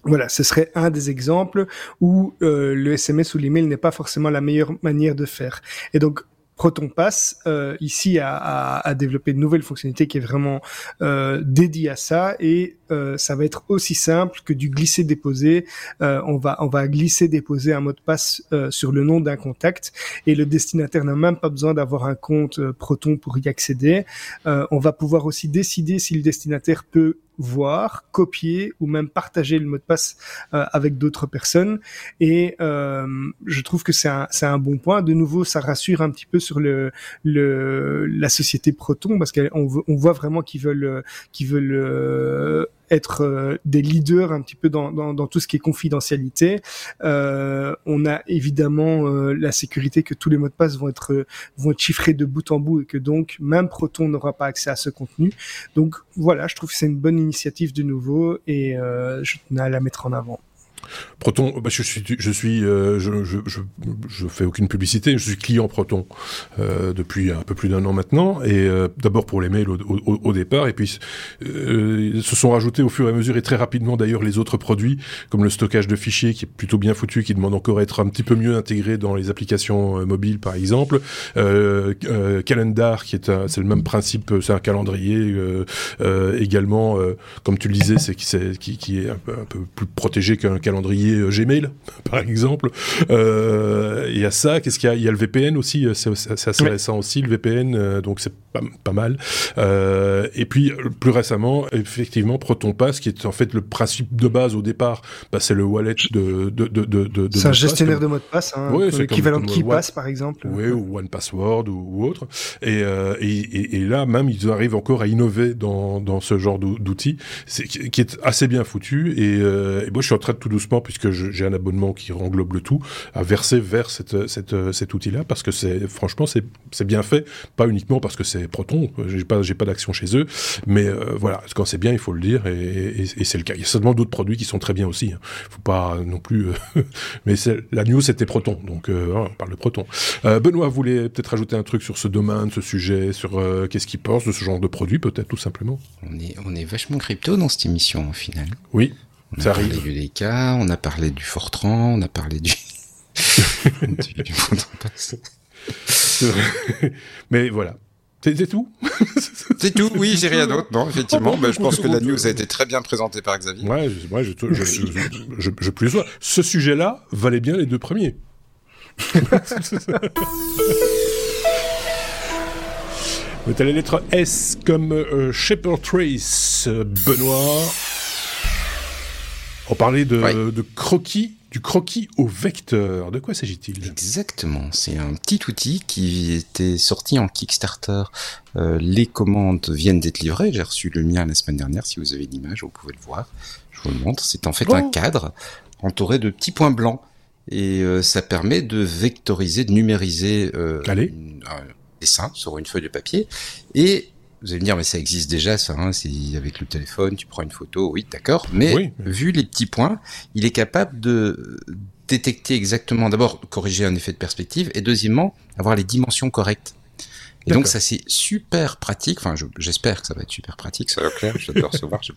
Voilà, ce serait un des exemples où le SMS ou l'email n'est pas forcément la meilleure manière de faire. Et donc, Proton Pass euh, ici a, a, a, développé de nouvelles fonctionnalités qui est vraiment euh, dédiée à ça et euh, ça va être aussi simple que du glisser déposer. Euh, on va on va glisser déposer un mot de passe euh, sur le nom d'un contact et le destinataire n'a même pas besoin d'avoir un compte euh, Proton pour y accéder. on va pouvoir aussi décider si le destinataire peut voir, copier ou même partager le mot de passe euh, avec d'autres personnes. Et euh, je trouve que c'est un, un bon point. De nouveau, ça rassure un petit peu sur le, la société Proton parce qu'on on voit vraiment qu'ils veulent qu'ils veulent euh, être euh, des leaders un petit peu dans, dans, dans, tout ce qui est confidentialité. Euh, on a évidemment euh, la sécurité que tous les mots de passe vont être vont être chiffrés de bout en bout et que donc même Proton n'aura pas accès à ce contenu. Donc voilà, je trouve que c'est une bonne initiative de nouveau et je tenais à la mettre en avant. Proton, bah, je suis, je suis, euh, je, je, je, je, fais aucune publicité. Je suis client Proton euh, depuis un peu plus d'un an maintenant, et euh, d'abord pour les mails au, au, au, départ, et puis euh, se sont rajoutés au fur et à mesure et très rapidement d'ailleurs les autres produits, comme le stockage de fichiers qui est plutôt bien foutu, qui demande encore à être un petit peu mieux intégré dans les applications euh, mobiles par exemple. Calendar qui est, c'est le même principe, c'est un calendrier également, comme tu le disais, c'est qui, qui, est un peu plus protégé qu'un calendrier calendrier euh, Gmail, <laughs> par exemple. Euh, il y a ça. Qu'est-ce qu'il y a? Il y a le VPN aussi. Euh, c'est assez récent aussi le VPN, donc c'est pas, pas, mal. et puis plus récemment, effectivement, ProtonPass, qui est en fait le principe de base au départ, bah, c'est le wallet de de de de. de c'est un gestionnaire de mot de passe, hein, ouais, l'équivalent de KeePass par exemple. Oui, ou OnePassword ou, ou autre. Et, et, et, là même, ils arrivent encore à innover dans dans ce genre d'outils, qui est assez bien foutu. Et, et moi, je suis en train de tout doucement puisque j'ai un abonnement qui englobe le tout, à verser vers cette, cette, cet outil-là, parce que c'est franchement c'est bien fait, pas uniquement parce que c'est Proton, j'ai pas pas d'action chez eux, mais euh, voilà, quand c'est bien, il faut le dire, et, et, c'est le cas. Il y a seulement d'autres produits qui sont très bien aussi. Hein. Faut pas non plus, euh, <laughs> mais la news c'était Proton, donc euh, on parle de Proton. Benoît voulait peut-être rajouter un truc sur ce domaine, ce sujet, sur qu'est-ce qu'il pense de ce genre de produit, peut-être tout simplement? On est on est vachement crypto dans cette émission au final. Oui. On a parlé du DK, on a parlé du Fortran, on a parlé du... <laughs> du, du Mais voilà. C'est tout <laughs> C'est tout, oui, j'ai rien d'autre. Non, effectivement, bah, je pense que la news a été très bien présentée par Xavier. Ouais, je, ouais, je, je, je, je, plus sois. Ce sujet-là valait bien les deux premiers. <laughs> La lettre S comme euh, Shepherd Trace, Benoît. On parlait de, de croquis, du croquis au vecteur. De quoi s'agit-il? Exactement. C'est un petit outil qui était sorti en Kickstarter. Euh, les commandes viennent d'être livrées. J'ai reçu le mien la semaine dernière. Si vous avez l'image, vous pouvez le voir. Je vous le montre. C'est en fait un cadre entouré de petits points blancs et euh, ça permet de vectoriser, de numériser euh, Allez. un dessin sur une feuille de papier. Et vous allez me dire, mais ça existe déjà, ça. Hein, c'est avec le téléphone, tu prends une photo, oui, d'accord. Mais Oui. vu les petits points, il est capable de détecter exactement, d'abord corriger un effet de perspective, et deuxièmement avoir les dimensions correctes. Et donc ça c'est super pratique. Enfin, je- j'espère que ça va être super pratique. Ça va clair. Je vais le recevoir. <laughs> Je,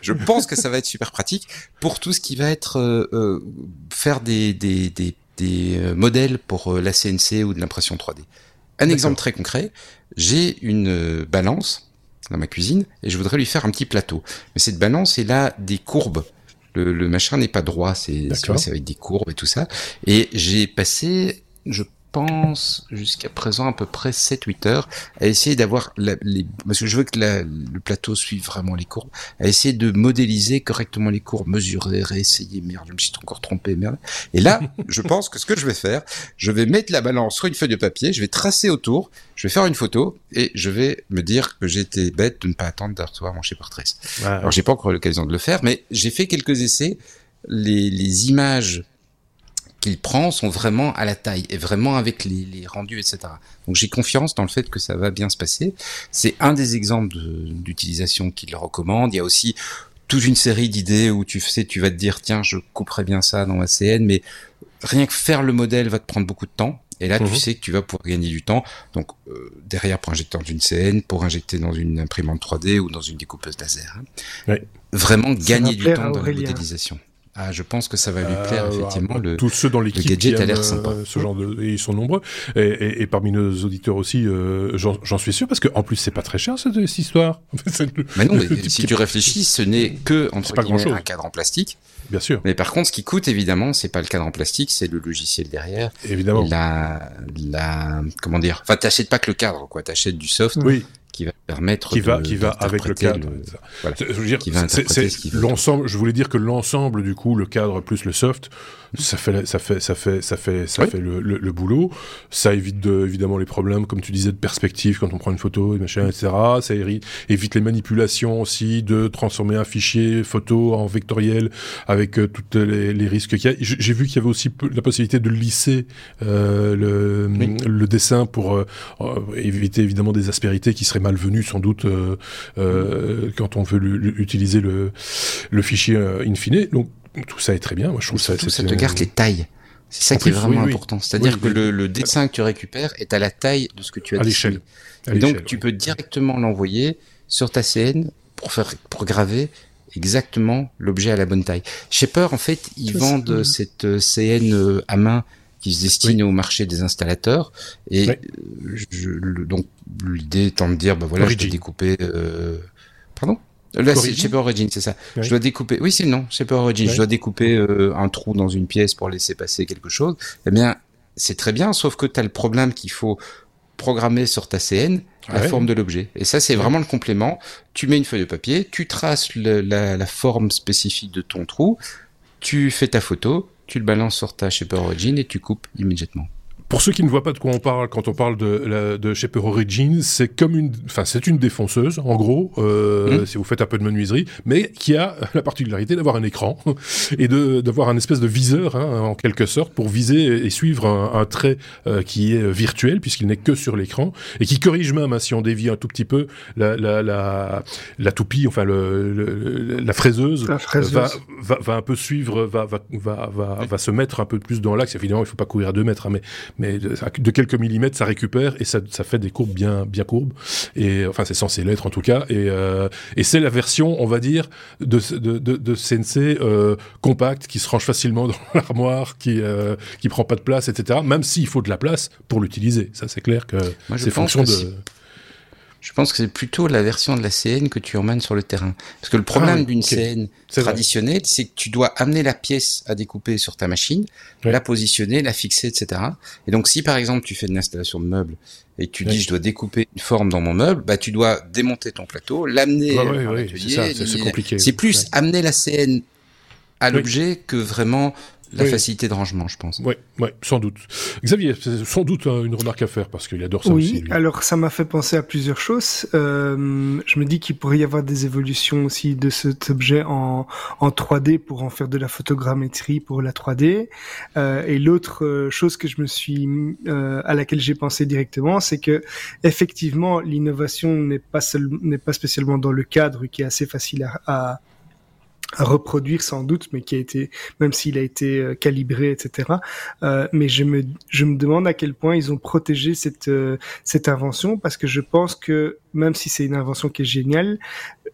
je pense que ça va être super pratique pour tout ce qui va être euh, euh, faire des des des, des euh, modèles pour euh, la CNC ou de l'impression 3D. Un exemple très concret. J'ai une euh, balance dans ma cuisine et je voudrais lui faire un petit plateau. Mais cette balance elle a des courbes. Le, le machin n'est pas droit. C'est avec des courbes et tout ça. Et j'ai passé, je pense, jusqu'à présent à peu près 7-8 heures à essayer d'avoir les, parce que je veux que la- le plateau suive vraiment les courbes, à essayer de modéliser correctement les courbes, mesurer, réessayer, merde, je me suis encore trompé, merde. Et là, <laughs> je pense que ce que je vais faire, je vais mettre la balance sur une feuille de papier, je vais tracer autour, je vais faire une photo et je vais me dire que été bête de ne pas attendre de recevoir mon 13. Ah, Alors j'ai pas encore eu l'occasion de le faire, mais j'ai fait quelques essais. Les, les images qu'il prend sont vraiment à la taille et vraiment avec les, les rendus, etc. Donc j'ai confiance dans le fait que ça va bien se passer. C'est un des exemples de- d'utilisation qu'il recommande. Il y a aussi toute une série d'idées où tu sais, tu vas te dire tiens, je couperais bien ça dans ma CN, mais rien que faire le modèle va te prendre beaucoup de temps. Et là, Mhm. tu sais que tu vas pouvoir gagner du temps. Donc euh, derrière, pour injecter dans une CN, pour injecter dans une imprimante 3D ou dans une découpeuse laser. hein. Ouais. Vraiment Ça gagner du temps dans la modélisation. Ah, je pense que ça va lui plaire, Euh, effectivement. le... Tous ceux dans l'équipe gadget qui a l'air sympa. euh, ce genre de, et ils sont nombreux. Et, et- et parmi nos auditeurs aussi, euh, j'en suis sûr, parce que en plus c'est pas très cher cette, cette histoire. <laughs> Le- Mais non, mais si qui- tu réfléchis, ce n'est que entre pas guillemets, un cadre en plastique. Bien sûr, Mais par contre, ce qui coûte évidemment, c'est pas le cadre en plastique, c'est le logiciel derrière. évidemment. La, la, comment dire? Enfin, t'achètes pas que le cadre, quoi. T'achètes du soft Oui, qui va permettre qui va, de- qui va avec le cadre. le- voilà. Je veux dire, Qui va interpréter ce veut. l'ensemble. Je voulais dire que l'ensemble du coup, le cadre plus le soft, ça fait, ça fait, ça fait, ça fait, ça Oui. fait le, le- le boulot. Ça évite de, évidemment les problèmes, comme tu disais, de perspective quand on prend une photo, et machin, etc. Ça évite les manipulations aussi de transformer un fichier photo en vectoriel avec euh, tous les, les risques qu'il y a. J'ai vu qu'il y avait aussi la possibilité de lisser euh, le, Oui. le dessin pour euh, euh, éviter évidemment des aspérités qui seraient malvenues sans doute euh, quand on veut le- le- utiliser le, fichier in fine. Donc tout ça est très bien. Moi je trouve ça. Surtout, ça c'est- te garde les tailles. C'est ça En qui est vraiment oui, important. C'est-à-dire Oui, que oui. le, le dessin que tu récupères est à la taille de ce que tu as à dessiné. l'échelle. À Et donc, tu oui. peux directement l'envoyer sur ta CN pour faire, pour graver exactement l'objet à la bonne taille. Shaper, en fait, ils vendent cette euh, CN euh, à main qui se destine au marché des installateurs. Et Oui. euh, je, le- donc, l'idée étant de dire, bah voilà, je Origin. dois découper, euh, pardon? Là, c'est Shaper Origin, c'est ça. Oui. Je dois découper, oui, c'est le nom, Shaper Origin. Oui. Je dois découper euh, un trou dans une pièce pour laisser passer quelque chose. Eh bien, c'est très bien, sauf que tu as le problème qu'il faut programmer sur ta CN la Ouais. forme de l'objet. Et ça, c'est vraiment le complément. Tu mets une feuille de papier, tu traces le- la, la forme spécifique de ton trou, tu fais ta photo, tu le balances sur ta Shaper Origin et tu coupes immédiatement. Pour ceux qui ne voient pas de quoi on parle quand on parle de, de Shaper Origin, c'est comme une, enfin c'est une défonceuse en gros, euh, Mhm. si vous faites un peu de menuiserie, mais qui a la particularité d'avoir un écran <laughs> et de d'avoir un espèce de viseur hein, en quelque sorte pour viser et suivre un, un trait euh, qui est virtuel puisqu'il n'est que sur l'écran et qui corrige même hein, si on dévie un tout petit peu la la la, la toupie, enfin le, le- la fraiseuse La fraiseuse. va, va, va un peu suivre, va, va, va, va, va se mettre un peu plus dans l'axe. Évidemment, il faut pas courir à deux mètres, hein, mais, mais de, de quelques millimètres, ça récupère et ça, ça fait des courbes bien, bien courbes. Et enfin, c'est censé l'être en tout cas. Et, euh, et c'est la version, on va dire, de, de, de, de CNC euh, compacte qui se range facilement <laughs> dans l'armoire, qui, euh, qui prend pas de place, etc. Même s'il faut de la place pour l'utiliser. Ça, c'est clair que c'est fonction que de. si- Je pense que c'est plutôt la version de la CN que tu emmènes sur le terrain. Parce que le problème Ah oui, d'une. CN traditionnelle, c'est que tu dois amener la pièce à découper sur ta machine, la positionner, la fixer, etc. Et donc, si par exemple tu fais une installation de meubles et tu dis je dois découper une forme dans mon meuble, bah tu dois démonter ton plateau, l'amener l'atelier, c'est compliqué. C'est plus amener la CN à l'objet que vraiment la facilité de rangement, je pense. Oui, ouais, sans doute. Xavier, c'est sans doute hein, une remarque à faire parce qu'il adore ça oui, aussi. Oui, alors ça m'a fait penser à plusieurs choses. Euh, je me dis qu'il pourrait y avoir des évolutions aussi de cet objet en, en 3D pour en faire de la photogrammétrie pour la 3D. Euh, et l'autre euh, chose que je me suis euh, à laquelle j'ai pensé directement, c'est que effectivement l'innovation n'est pas n'est pas spécialement dans le cadre qui est assez facile à, à à reproduire sans doute, mais qui a été, même s'il a été euh, calibré, etc. Euh, mais je me, je me demande à quel point ils ont protégé cette, euh, cette invention, parce que je pense que même si c'est une invention qui est géniale,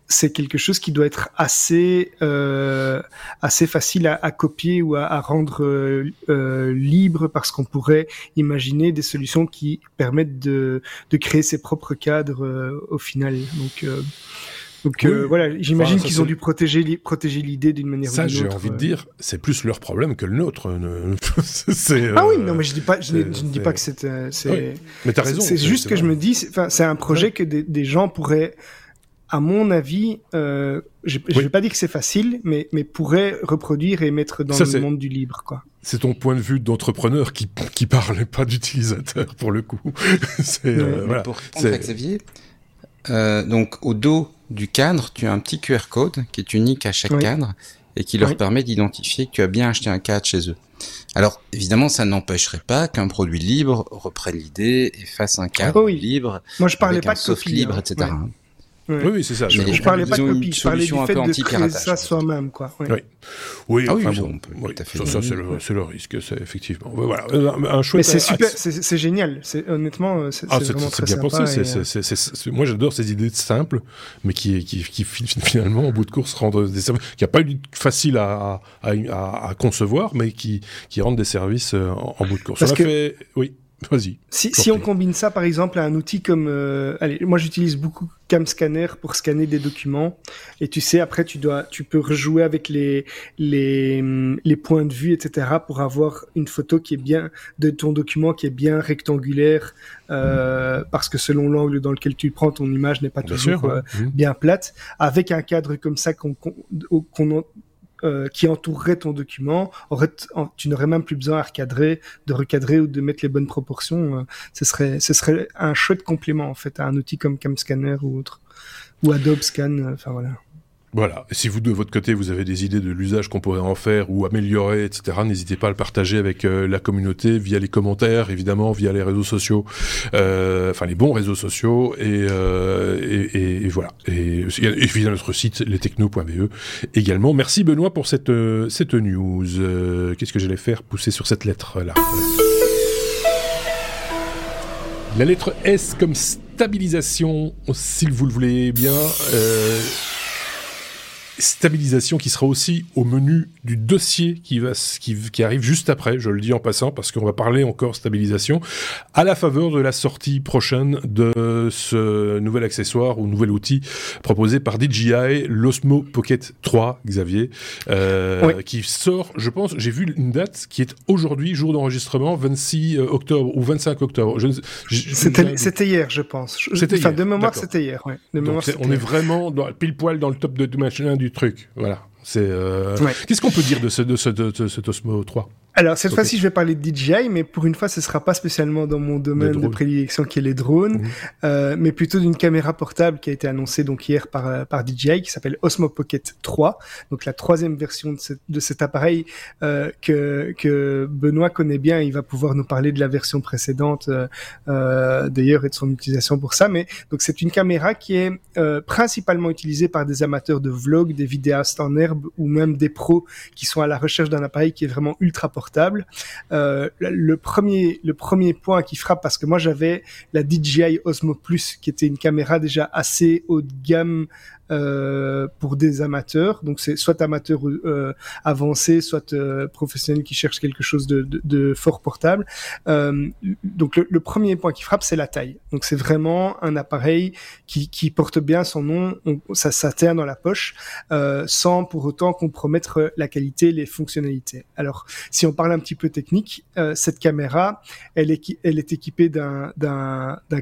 c'est quelque chose qui doit être assez, euh, assez facile à, à, copier ou à, à rendre euh, libre, parce qu'on pourrait imaginer des solutions qui permettent de, de créer ses propres cadres au final. Donc donc euh, voilà, j'imagine qu'ils ont dû protéger protéger l'idée d'une manière ou d'une autre. Ça, j'ai envie de dire, c'est plus leur problème que le nôtre. <laughs> ah oui, non, mais je dis pas, je, ne dis pas que c'est. Oui, mais t'as raison. C'est juste que je me dis, enfin, c'est un projet que des, des, gens pourraient, à mon avis, euh, je, je vais pas dire que c'est facile, mais mais pourraient reproduire et mettre dans le monde du libre, quoi. C'est ton point de vue d'entrepreneur qui qui parle, pas d'utilisateur pour le coup. <laughs> c'est euh, voilà. Pour répondre à Xavier, euh, donc au dos du cadre, tu as un petit QR code qui est unique à chaque cadre et qui leur permet d'identifier que tu as bien acheté un cadre chez eux. Alors évidemment, ça n'empêcherait pas qu'un produit libre reprenne l'idée et fasse un cadre oh libre. Moi, je parlais pas de soft libre, hein. etc. Oui, oui c'est ça. Je, je parlais pas de copie, je parlais du fait de créer ça soi-même, quoi. Oui. Oui, ah enfin, oui, bon, oui, ça, ça c'est le, le, risque, c'est effectivement. Voilà, un chouette. Mais c'est super, c'est génial. C'est honnêtement, c'est ah, vraiment très bien sympa pensé. Et... c'est moi, j'adore ces idées simples, mais qui, qui, qui, <laughs> finalement, au bout de course, rendent des services qui a pas eu facile à, à, à, à, concevoir, mais qui, qui rendent des services euh, en, en bout de course. Parce ça que... fait, oui. Vas-y. Si, si on combine ça, par exemple, à un outil comme, euh, allez, moi j'utilise beaucoup CamScanner pour scanner des documents, et tu sais, après tu dois, tu peux rejouer avec les les les points de vue, etc., pour avoir une photo qui est bien de ton document qui est bien rectangulaire, euh, parce que selon l'angle dans lequel tu prends, ton image n'est pas bien toujours sûr, euh, ouais. bien plate. Avec un cadre comme ça qu'on qu'on euh, qui entourerait ton document, aurait tu n'aurais même plus besoin à recadrer, de recadrer ou de mettre les bonnes proportions. Euh, ce serait, ce serait un chouette complément en fait à un outil comme CamScanner ou autre, ou Adobe Scan. euh, Enfin voilà. Voilà. Si vous, de votre côté, vous avez des idées de l'usage qu'on pourrait en faire ou améliorer, etc., n'hésitez pas à le partager avec euh, la communauté via les commentaires, évidemment, via les réseaux sociaux, euh, enfin les bons réseaux sociaux, et, euh, et, voilà. Et, et via notre site, lestechno.be également. Merci Benoît pour cette, euh, cette news. Euh, Qu'est-ce que j'allais faire pousser sur cette lettre-là La lettre S comme stabilisation, si vous le voulez bien. Euh, stabilisation qui sera aussi au menu du dossier qui va qui, qui arrive juste après, je le dis en passant parce qu'on va parler encore stabilisation à la faveur de la sortie prochaine de ce nouvel accessoire ou nouvel outil proposé par DJI, l'Osmo Pocket 3, Xavier, euh, Oui. qui sort, je pense, j'ai vu une date qui est aujourd'hui, jour d'enregistrement, 26 octobre ou 25 octobre. C'était hier, je pense. C'était enfin, de mémoire, c'était hier. Ouais. De mémoire, on est vraiment dans, pile poil dans le top de, de machin du truc. Voilà. C'est. euh, Ouais. Qu'est-ce qu'on peut dire de ce de ce de, ce- cet Osmo 3 Alors cette fois-ci, je vais parler de DJI, mais pour une fois, ce sera pas spécialement dans mon domaine de prédilection qui est les drones, Mhm. euh, mais plutôt d'une caméra portable qui a été annoncée donc hier par euh, par DJI, qui s'appelle Osmo Pocket 3, donc la troisième version de, de cet appareil euh, que que Benoît connaît bien. Il va pouvoir nous parler de la version précédente euh, euh, d'ailleurs et de son utilisation pour ça. Mais donc c'est une caméra qui est euh, principalement utilisée par des amateurs de vlog, des vidéastes en herbe ou même des pros qui sont à la recherche d'un appareil qui est vraiment ultra portable. Euh, le- premier, le premier point qui frappe, parce que moi j'avais la DJI Osmo Plus, qui était une caméra déjà assez haut de gamme euh, pour des amateurs. Donc c'est soit amateur euh, avancé, soit euh, professionnel qui cherche quelque chose de, de, de fort portable. Euh, donc le, le premier point qui frappe, c'est la taille. Donc c'est vraiment un appareil qui, qui porte bien son nom. On- ça, ça dans la poche euh, sans pour autant compromettre la qualité, les fonctionnalités. Alors, si on parle un petit peu technique, cette caméra, elle est, elle est équipée d'un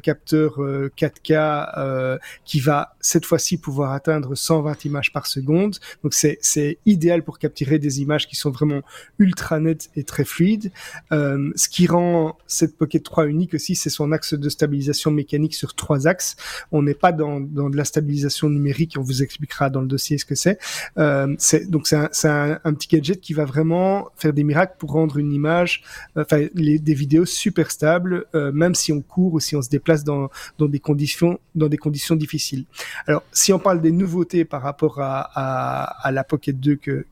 capteur euh, 4K euh, qui va cette fois-ci pouvoir atteindre 120 images par seconde. Donc c'est idéal pour capturer des images qui sont vraiment ultra nettes et très fluides. Euh, ce qui rend cette Pocket 3 unique aussi, c'est son axe de stabilisation mécanique sur trois axes. On n'est pas dans, dans de la stabilisation numérique, on vous expliquera dans le dossier ce que c'est. Euh, donc c'est un, un, petit gadget qui va vraiment faire des miracles pour rendre une image, euh, enfin des vidéos super stables, euh, même si on court ou si on se déplace dans, dans des conditions dans des conditions difficiles. Alors si on parle des nouveautés par rapport à, la Pocket 2 que,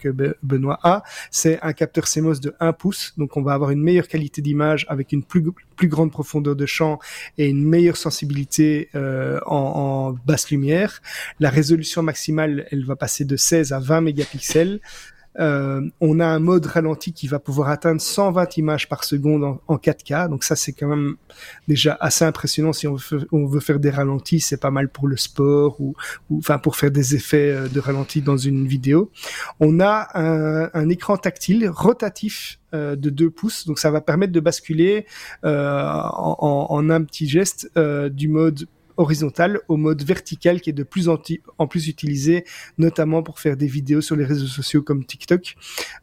Benoît a, c'est un capteur CMOS de 1 pouce, donc on va avoir une meilleure qualité d'image avec une plus, grande profondeur de champ et une meilleure sensibilité euh, en, en, basse lumière. La résolution maximale, elle va passer de 16 à 20 mégapixels. Euh, on a un mode ralenti qui va pouvoir atteindre 120 images par seconde en, 4K. Donc ça, c'est quand même déjà assez impressionnant. Si on veut, faire des ralentis, c'est pas mal pour le sport ou, enfin pour faire des effets euh, de ralenti dans une vidéo. On a un, écran tactile rotatif euh, de 2 pouces. Donc ça va permettre de basculer en, en, un petit geste du mode horizontale au mode vertical qui est de plus en, en, plus utilisé, notamment pour faire des vidéos sur les réseaux sociaux comme TikTok.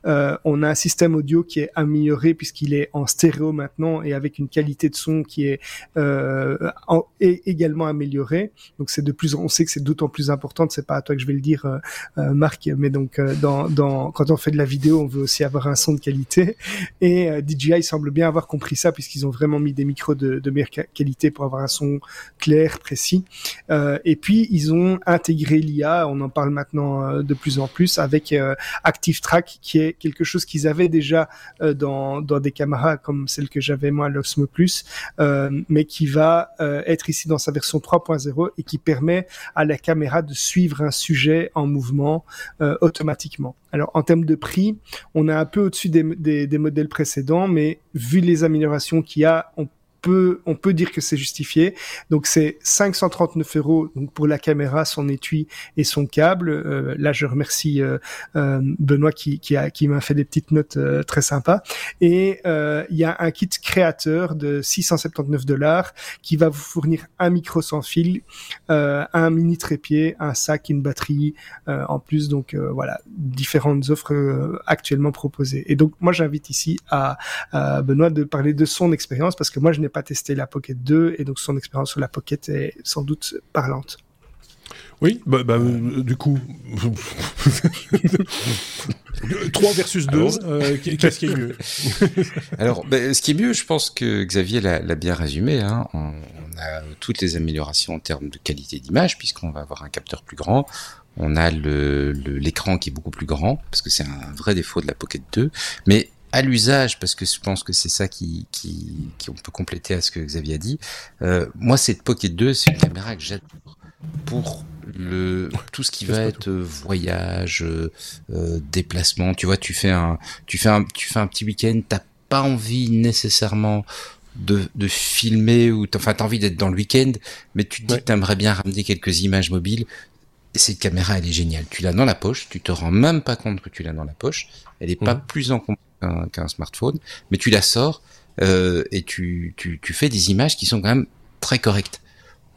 Euh, on a un système audio qui est amélioré puisqu'il est en stéréo maintenant et avec une qualité de son qui est, euh, en, également améliorée. Donc c'est de plus, on sait que c'est d'autant plus important. C'est pas à toi que je vais le dire, euh, euh Marc, mais donc euh, dans, dans, quand on fait de la vidéo, on veut aussi avoir un son de qualité. Et euh, DJI semble bien avoir compris ça puisqu'ils ont vraiment mis des micros de, de meilleure qualité pour avoir un son clair, précis. Euh, et puis ils ont intégré l'IA, on en parle maintenant euh, de plus en plus avec euh, Active Track, qui est quelque chose qu'ils avaient déjà dans, dans des caméras comme celle que j'avais moi, l'Osmo Plus, mais qui va être ici dans sa version 3.0 et qui permet à la caméra de suivre un sujet en mouvement automatiquement. Alors en termes de prix, on est un peu au-dessus des, des, modèles précédents, mais vu les améliorations qu'il y a, on peut, on peut dire que c'est justifié. Donc c'est 539 euros donc pour la caméra, son étui et son câble. Euh, là, je remercie euh, euh, Benoît qui, qui, a, qui m'a fait des petites notes très sympas. Et il y a un kit créateur de 679 dollars qui va vous fournir un micro sans fil, un mini trépied, un sac, une batterie en plus. Donc voilà, différentes offres actuellement proposées. Et donc moi, j'invite ici à, à Benoît de parler de son expérience parce que moi, je n'ai pas testé la Pocket 2 et donc son expérience sur la Pocket est sans doute parlante. Oui, bah, bah du coup, <laughs> 3 versus 2, euh, qu'est-ce qui est mieux? <laughs> Alors, bah, ce qui est mieux, je pense que Xavier l'a bien résumé. Hein. On, a toutes les améliorations en termes de qualité d'image, puisqu'on va avoir un capteur plus grand. On a l'écran le, qui est beaucoup plus grand, parce que c'est un vrai défaut de la Pocket 2. Mais à l'usage, parce que je pense que c'est ça qui, qui, qui, on peut compléter à ce que Xavier a dit. Euh, moi, cette Pocket 2, c'est une caméra que j'adore pour le tout ce qui va être voyage, euh, déplacement. Tu vois, tu fais un, tu fais un, tu fais un petit week-end, t'as pas envie nécessairement de, de filmer ou enfin t'as envie d'être dans le week-end, mais tu te dis que t'aimerais bien ramener quelques images mobiles. Et cette caméra, elle est géniale. Tu l'as dans la poche, tu te rends même pas compte que tu l'as dans la poche. Elle est pas plus encombrée qu'un smartphone, mais tu la sors euh, et tu, tu, tu, fais des images qui sont quand même très correctes.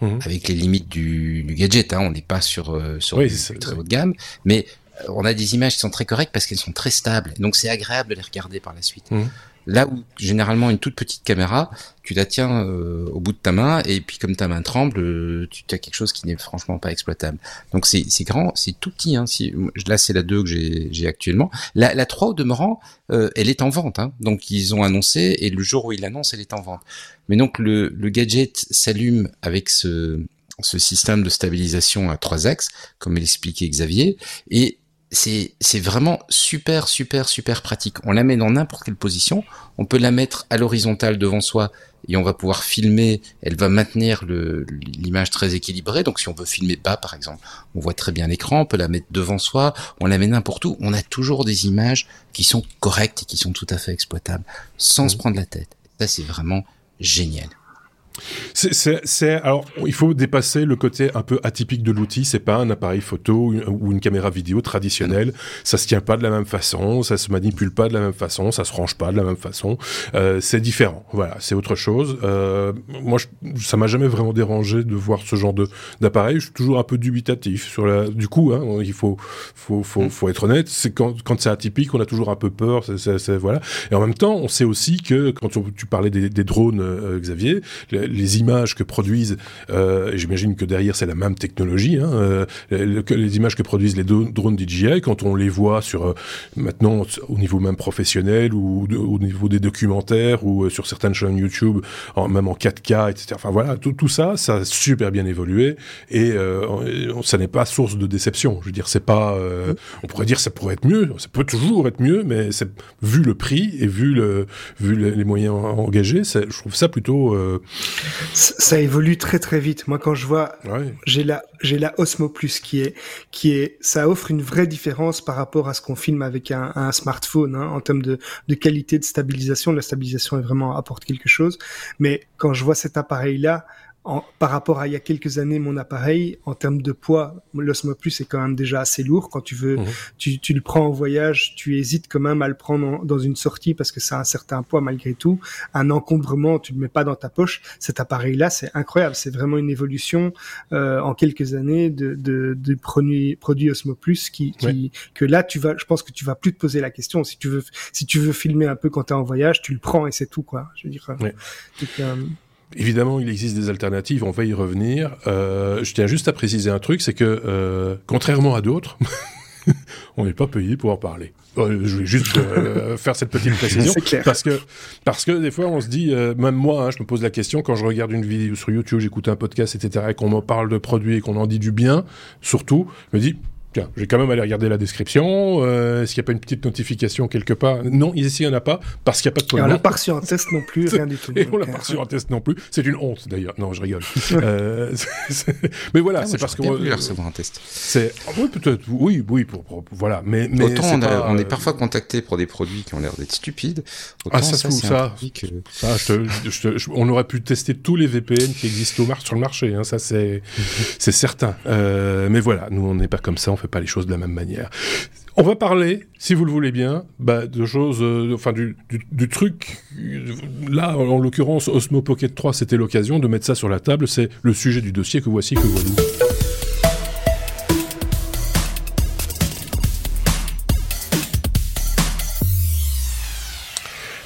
Mhm. Avec les limites du, du gadget, hein, on n'est pas sur, euh, sur du, très haut de gamme, mais euh, on a des images qui sont très correctes parce qu'elles sont très stables, donc c'est agréable de les regarder par la suite. Mhm. Là où généralement une toute petite caméra, tu la tiens euh, au bout de ta main et puis comme ta main tremble, euh, tu as quelque chose qui n'est franchement pas exploitable. Donc c'est grand, c'est tout petit. Hein, si, là c'est la 2 que j'ai actuellement. La, la 3 au demeurant, euh, elle est en vente. Hein, donc ils ont annoncé et le jour où ils l'annoncent, elle est en vente. Mais donc le, le gadget s'allume avec ce, ce système de stabilisation à trois axes, comme l'expliquait Xavier, et c'est c'est vraiment super super super pratique. On la met dans n'importe quelle position. On peut la mettre à l'horizontale devant soi et on va pouvoir filmer. Elle va maintenir l'image très équilibrée. Donc si on veut filmer bas par exemple, on voit très bien l'écran. On peut la mettre devant soi. On la met n'importe où. On a toujours des images qui sont correctes et qui sont tout à fait exploitables sans se mmh. prendre la tête. Ça c'est vraiment génial. C'est, alors, il faut dépasser le côté un peu atypique de l'outil. C'est pas un appareil photo ou une caméra vidéo traditionnelle. Ça se tient pas de la même façon, ça se manipule pas de la même façon, ça se range pas de la même façon. Euh, c'est différent. Voilà, c'est autre chose. Euh, moi, je, ça m'a jamais vraiment dérangé de voir ce genre de d'appareil. Je suis toujours un peu dubitatif sur la. Du coup, hein, il faut faut faut, mm. faut être honnête. C'est quand quand c'est atypique, on a toujours un peu peur. C'est, voilà. Et en même temps, on sait aussi que quand tu parlais des, des drones, euh, Xavier les images que produisent, euh, j'imagine que derrière c'est la même technologie, hein, euh, les, images que produisent les drones DJI, quand on les voit sur euh, maintenant au niveau même professionnel ou au niveau des documentaires ou sur certaines chaînes YouTube, en, même en 4K, etc. Enfin voilà, tout, tout ça, ça a super bien évolué et ça n'est pas source de déception. Je veux dire, c'est pas, on pourrait dire ça pourrait être mieux, ça peut toujours être mieux, mais c'est vu le prix et vu le vu les, moyens engagés, je trouve ça plutôt ça évolue très très vite. Moi, quand je vois, j'ai la j'ai la Osmo Plus qui est qui est, ça offre une vraie différence par rapport à ce qu'on filme avec un, un smartphone hein, en termes de, de qualité de stabilisation. La stabilisation est vraiment apporte quelque chose. Mais quand je vois cet appareil là, par rapport à il y a quelques années, mon appareil, en termes de poids, l'Osmo Plus est quand même déjà assez lourd. Quand tu veux, mhm. tu, tu, le prends en voyage, tu hésites quand même à le prendre dans une sortie parce que ça a un certain poids malgré tout. Un encombrement, tu le mets pas dans ta poche. Cet appareil-là, c'est incroyable. C'est vraiment une évolution euh, en quelques années de, de, de produit, produit Osmo Plus qui, qui que là, tu vas, je pense que tu vas plus te poser la question. Si tu veux, si tu veux filmer un peu quand tu es en voyage, tu le prends et c'est tout, quoi. Je veux dire. Euh, Évidemment, il existe des alternatives, on va y revenir. Euh, je tiens juste à préciser un truc, c'est que euh, contrairement à d'autres, <laughs> on n'est pas payé pour en parler. Euh, je vais juste euh, <laughs> faire cette petite précision parce que parce que des fois on se dit, euh, même moi, hein, je me pose la question quand je regarde une vidéo sur YouTube, j'écoute un podcast, etc., et qu'on me parle de produits et qu'on en dit du bien, surtout, je me dis Tiens, j'ai quand même aller regarder la description. Euh, Est-ce qu'il n'y a pas une petite notification quelque part? Non, ici, il n'y en a pas, parce qu'il n'y a pas de pognon. on l'a pas reçu en test non plus, rien du tout. <laughs> Et on l'a pas reçu en test non plus. C'est une honte, d'ailleurs. Non, je rigole. <laughs> euh, mais voilà, ah, c'est parce que... On peut recevoir un test. C'est... Ah, oui, peut-être. Oui, oui, pour, pour, voilà. Mais, mais autant on, a, on, est parfois contacté pour des produits qui ont l'air d'être stupides. Autant ah, ça, ça, ça, que... ça je te, je te, on aurait pu tester tous les VPN qui existent au mar sur le marché. Hein, ça, c'est, <laughs> c'est certain. Euh, mais voilà, nous, on n'est pas comme ça. On fait pas les choses de la même manière. On va parler, si vous le voulez bien, bah, de choses, euh, enfin du, truc. Là, en l'occurrence, Osmo Pocket 3, c'était l'occasion de mettre ça sur la table. C'est le sujet du dossier que voici, que voilà.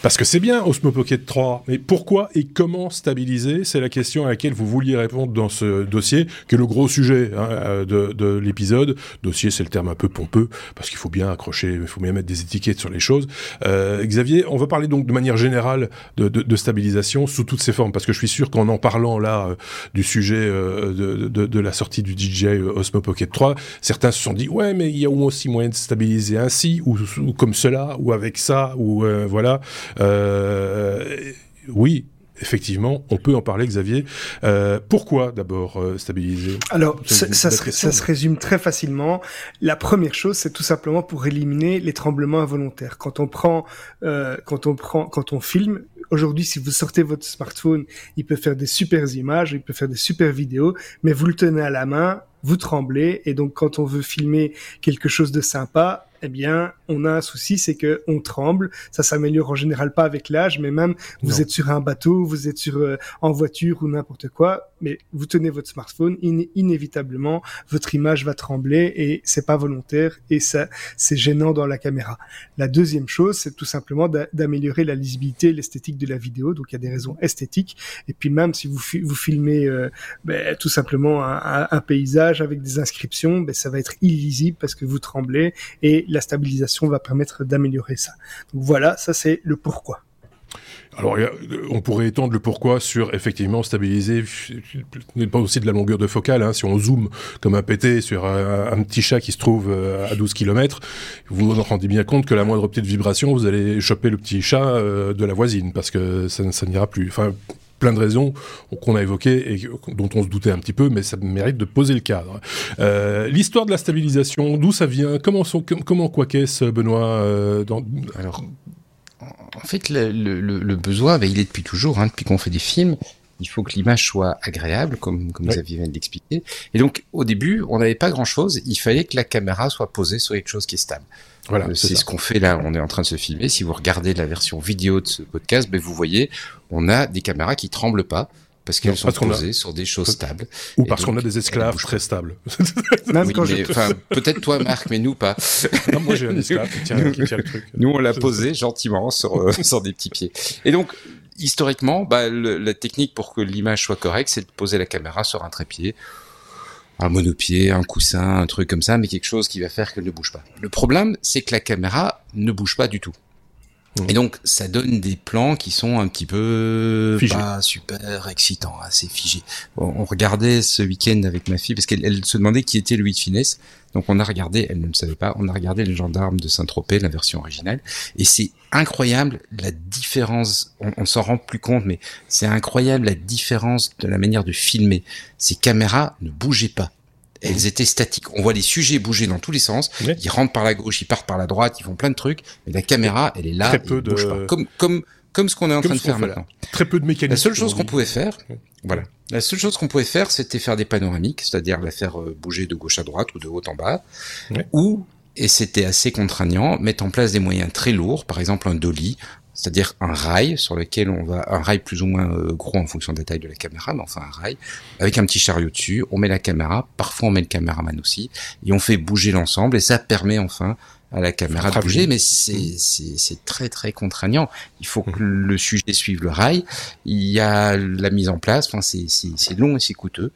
Parce que c'est bien Osmo Pocket 3, mais pourquoi et comment stabiliser C'est la question à laquelle vous vouliez répondre dans ce dossier, qui est le gros sujet hein, euh, de, de l'épisode. Dossier, c'est le terme un peu pompeux, parce qu'il faut bien accrocher, il faut bien mettre des étiquettes sur les choses. Euh, Xavier, on va parler donc de manière générale de, de, de, stabilisation sous toutes ses formes, parce que je suis sûr qu'en en parlant là euh, du sujet euh, de, de, la sortie du DJI Osmo Pocket 3, certains se sont dit, ouais, mais il y a aussi moyen de stabiliser ainsi, ou, ou comme cela, ou avec ça, ou voilà. Euh, oui, effectivement, on peut en parler, Xavier. Euh, pourquoi d'abord euh, stabiliser Alors, ça, ça, se, résume très facilement. La première chose, c'est tout simplement pour éliminer les tremblements involontaires. Quand on prend, euh, quand on prend, quand on filme, aujourd'hui, si vous sortez votre smartphone, il peut faire des super images, il peut faire des super vidéos, mais vous le tenez à la main, vous tremblez, et donc quand on veut filmer quelque chose de sympa, eh bien, on a un souci, c'est que on tremble. Ça s'améliore en général pas avec l'âge, mais même vous êtes sur un bateau, vous êtes sur euh, en voiture ou n'importe quoi, mais vous tenez votre smartphone, inévitablement votre image va trembler et c'est pas volontaire et ça c'est gênant dans la caméra. La deuxième chose, c'est tout simplement d'améliorer la lisibilité, l'esthétique de la vidéo. Donc il y a des raisons esthétiques et puis même si vous vous filmez euh, ben, tout simplement un, un, paysage avec des inscriptions, ben, ça va être illisible parce que vous tremblez et la stabilisation va permettre d'améliorer ça. Donc voilà, ça c'est le pourquoi. Alors, on pourrait étendre le pourquoi sur effectivement stabiliser, pas aussi de la longueur de focale. Hein, si on zoome comme un pété sur un, petit chat qui se trouve euh, à 12 km, vous vous rendez bien compte que la moindre petite vibration, vous allez choper le petit chat euh, de la voisine parce que ça, ça n'ira plus. Enfin, plein de raisons qu'on a évoquées et dont on se doutait un petit peu, mais ça mérite de poser le cadre. Euh, L'histoire de la stabilisation, d'où ça vient Comment, sont, comment quoi qu'est-ce, Benoît euh, dans... Alors, en fait, le, besoin, ben, il est depuis toujours, hein, depuis qu'on fait des films. Il faut que l'image soit agréable, comme, comme Xavier vient de l'expliquer. Et donc, au début, on n'avait pas grand-chose. Il fallait que la caméra soit posée sur quelque chose qui est stable. Voilà, euh, c'est ce qu'on fait là. On est en train de se filmer. Si vous regardez la version vidéo de ce podcast, ben vous voyez, on a des caméras qui tremblent pas parce qu'elles sont posées sur des choses stables. Ou parce qu'on a des esclaves très stables. <laughs> peut-être toi, Marc, mais nous pas. moi, j'ai un <laughs> esclave qui tient, le truc. Nous, on l'a posé gentiment sur, euh, <laughs> sur des petits pieds. Et donc, historiquement, bah, la technique pour que l'image soit correcte, c'est de poser la caméra sur un trépied, un monopied, un coussin, un truc comme ça, mais quelque chose qui va faire qu'elle ne bouge pas. Le problème, c'est que la caméra ne bouge pas du tout. Et donc, ça donne des plans qui sont un petit peu pas super excitants, assez figés. on regardait ce week-end avec ma fille parce qu'elle se demandait qui était Louis de Finesse. Donc, on a regardé, elle ne le savait pas, on a regardé les gendarmes de Saint-Tropez, la version originale, et c'est incroyable la différence. On, on s'en rend plus compte, mais c'est incroyable la différence de la manière de filmer. Ces caméras ne bougeaient pas elles étaient statiques. On voit les sujets bouger dans tous les sens. Ils rentrent par la gauche, ils partent par la droite, ils font plein de trucs. Mais la caméra, elle est là, Très peu de... pas. Comme, comme, comme ce qu'on est en train de faire maintenant. Très peu de mécanismes. La seule chose qu'on pouvait faire, voilà. La seule chose qu'on pouvait faire, c'était faire des panoramiques, c'est-à-dire la faire euh, bouger de gauche à droite ou de haut en bas, ou et c'était assez contraignant, mettre en place des moyens très lourds, par exemple un dolly, c'est-à-dire un rail sur lequel on va, un rail plus ou moins euh, gros en fonction de la taille de la caméra, mais enfin un rail, avec un petit chariot dessus, on met la caméra, parfois on met le caméraman aussi, et on fait bouger l'ensemble, et ça permet enfin à la caméra de bouger, mais c'est, très très contraignant. Il faut que mmh. le sujet suive le rail, il y a la mise en place, enfin c'est, c'est, long et c'est coûteux.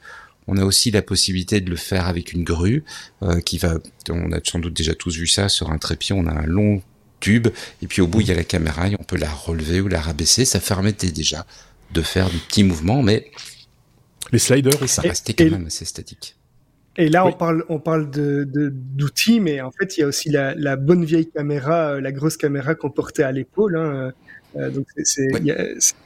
On a aussi la possibilité de le faire avec une grue euh, qui va, on a sans doute déjà tous vu ça sur un trépied, on a un long tube, et puis au bout il y a la caméra, et on peut la relever ou la rabaisser. Ça permettait déjà de faire des petits mouvements, mais les sliders, ça restait quand même assez statique. Et là, on parle, on parle de, d'outils, mais en fait, il y a aussi la, bonne vieille caméra, euh, la grosse caméra qu'on portait à l'épaule. Hein, euh, donc c'est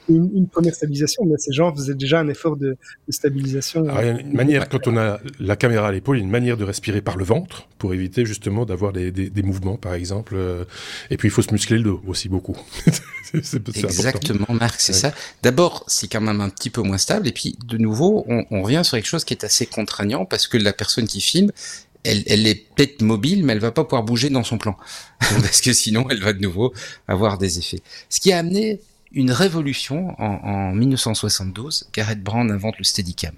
une, une, première stabilisation, mais ces gens faisaient déjà un effort de, de stabilisation. Alors, il y a une manière, quand on a la caméra à l'épaule, il y a une manière de respirer par le ventre pour éviter justement d'avoir des, des, des, mouvements, par exemple. Euh, et puis il faut se muscler le dos aussi beaucoup. <laughs> Exactement, Marc, c'est ça. D'abord, c'est quand même un petit peu moins stable, et puis de nouveau, on, on revient sur quelque chose qui est assez contraignant parce que la personne qui filme, elle, est peut-être mobile, mais elle va pas pouvoir bouger dans son plan, <laughs> parce que sinon elle va de nouveau avoir des effets. Ce qui a amené une révolution en, en 1972, Gareth Brand invente le Steadicam.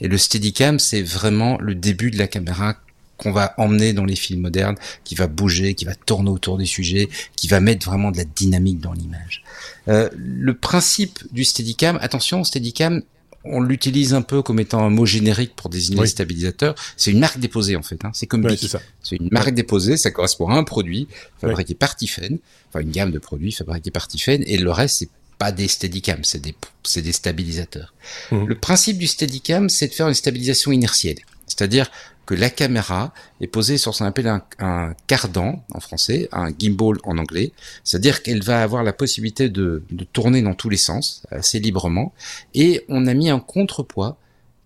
Et le Steadicam, c'est vraiment le début de la caméra qu'on va emmener dans les films modernes, qui va bouger, qui va tourner autour des sujets, qui va mettre vraiment de la dynamique dans l'image. Euh, le principe du Steadicam, attention, Steadicam, on l'utilise un peu comme étant un mot générique pour désigner les stabilisateurs. C'est une marque déposée en fait. Hein. C'est comme oui, C'est une marque déposée. Ça correspond à un produit fabriqué par Tiffen, enfin une gamme de produits fabriqués par Tiffen, et le reste c'est pas des Steadicam, c'est des c'est des stabilisateurs. Mmh. Le principe du Steadicam, c'est de faire une stabilisation inertielle, c'est-à-dire que la caméra est posée sur ce qu'on appelle un, cardan en français, un gimbal en anglais, c'est-à-dire qu'elle va avoir la possibilité de, tourner dans tous les sens assez librement, et on a mis un contrepoids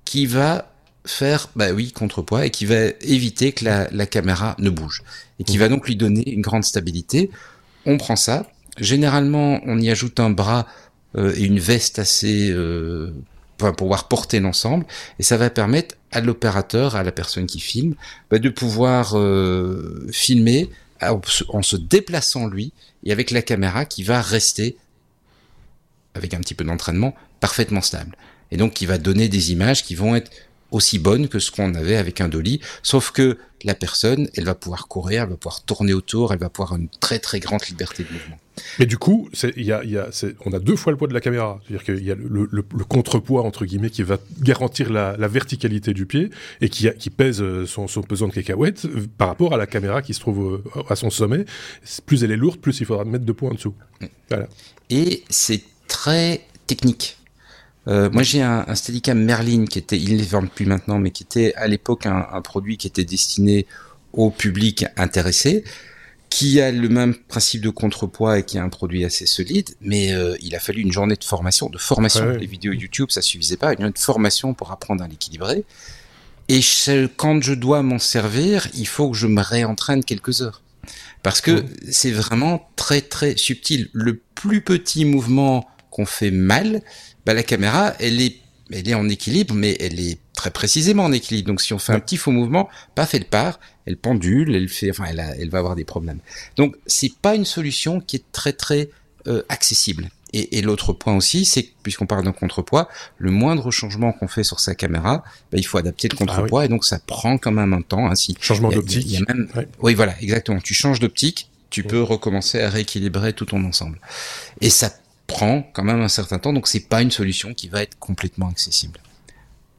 qui va faire, bah oui, contrepoids, et qui va éviter que la, caméra ne bouge, et qui va donc lui donner une grande stabilité. On prend ça, généralement on y ajoute un bras euh, et une veste assez euh, pour pouvoir porter l'ensemble, et ça va permettre à l'opérateur, à la personne qui filme, bah, de pouvoir euh, filmer en, se déplaçant lui et avec la caméra qui va rester, avec un petit peu d'entraînement, parfaitement stable. Et donc qui va donner des images qui vont être aussi bonnes que ce qu'on avait avec un dolly, sauf que la personne, elle va pouvoir courir, elle va pouvoir tourner autour, elle va pouvoir une très très grande liberté de mouvement. Mais du coup, y a, y a, on a deux fois le poids de la caméra. C'est-à-dire qu'il y a le, le, le, contrepoids, entre guillemets, qui va garantir la, la verticalité du pied et qui, a, qui pèse euh, son, son, pesant de cacahuètes euh, par rapport à la caméra qui se trouve euh, à son sommet. Plus elle est lourde, plus il faudra mettre deux poids en dessous. Voilà. Et c'est très technique. Euh, moi, j'ai un, un Steadicam Merlin qui était, il ne les vend plus maintenant, mais qui était à l'époque un, un, produit qui était destiné au public intéressé qui a le même principe de contrepoids et qui a un produit assez solide, mais euh, il a fallu une journée de formation, de formation. Les vidéos YouTube, ça suffisait pas, une journée de formation pour apprendre à l'équilibrer. Et quand je dois m'en servir, il faut que je me réentraîne quelques heures. Parce que c'est vraiment très très subtil. Le plus petit mouvement qu'on fait mal, bah, la caméra, elle est, elle est en équilibre, mais elle est très précisément en équilibre. Donc si on fait un petit faux mouvement, paf, elle part, elle pendule, elle fait, enfin, elle, elle va avoir des problèmes. Donc c'est pas une solution qui est très très euh, accessible. Et, et l'autre point aussi, c'est que puisqu'on parle d'un contrepoids, le moindre changement qu'on fait sur sa caméra, bah, il faut adapter le contrepoids et donc ça prend quand même un temps. Hein, changement d'optique. Oui, voilà, exactement. Tu changes d'optique, tu peux recommencer à rééquilibrer tout ton ensemble. Et ça prend quand même un certain temps, donc c'est pas une solution qui va être complètement accessible.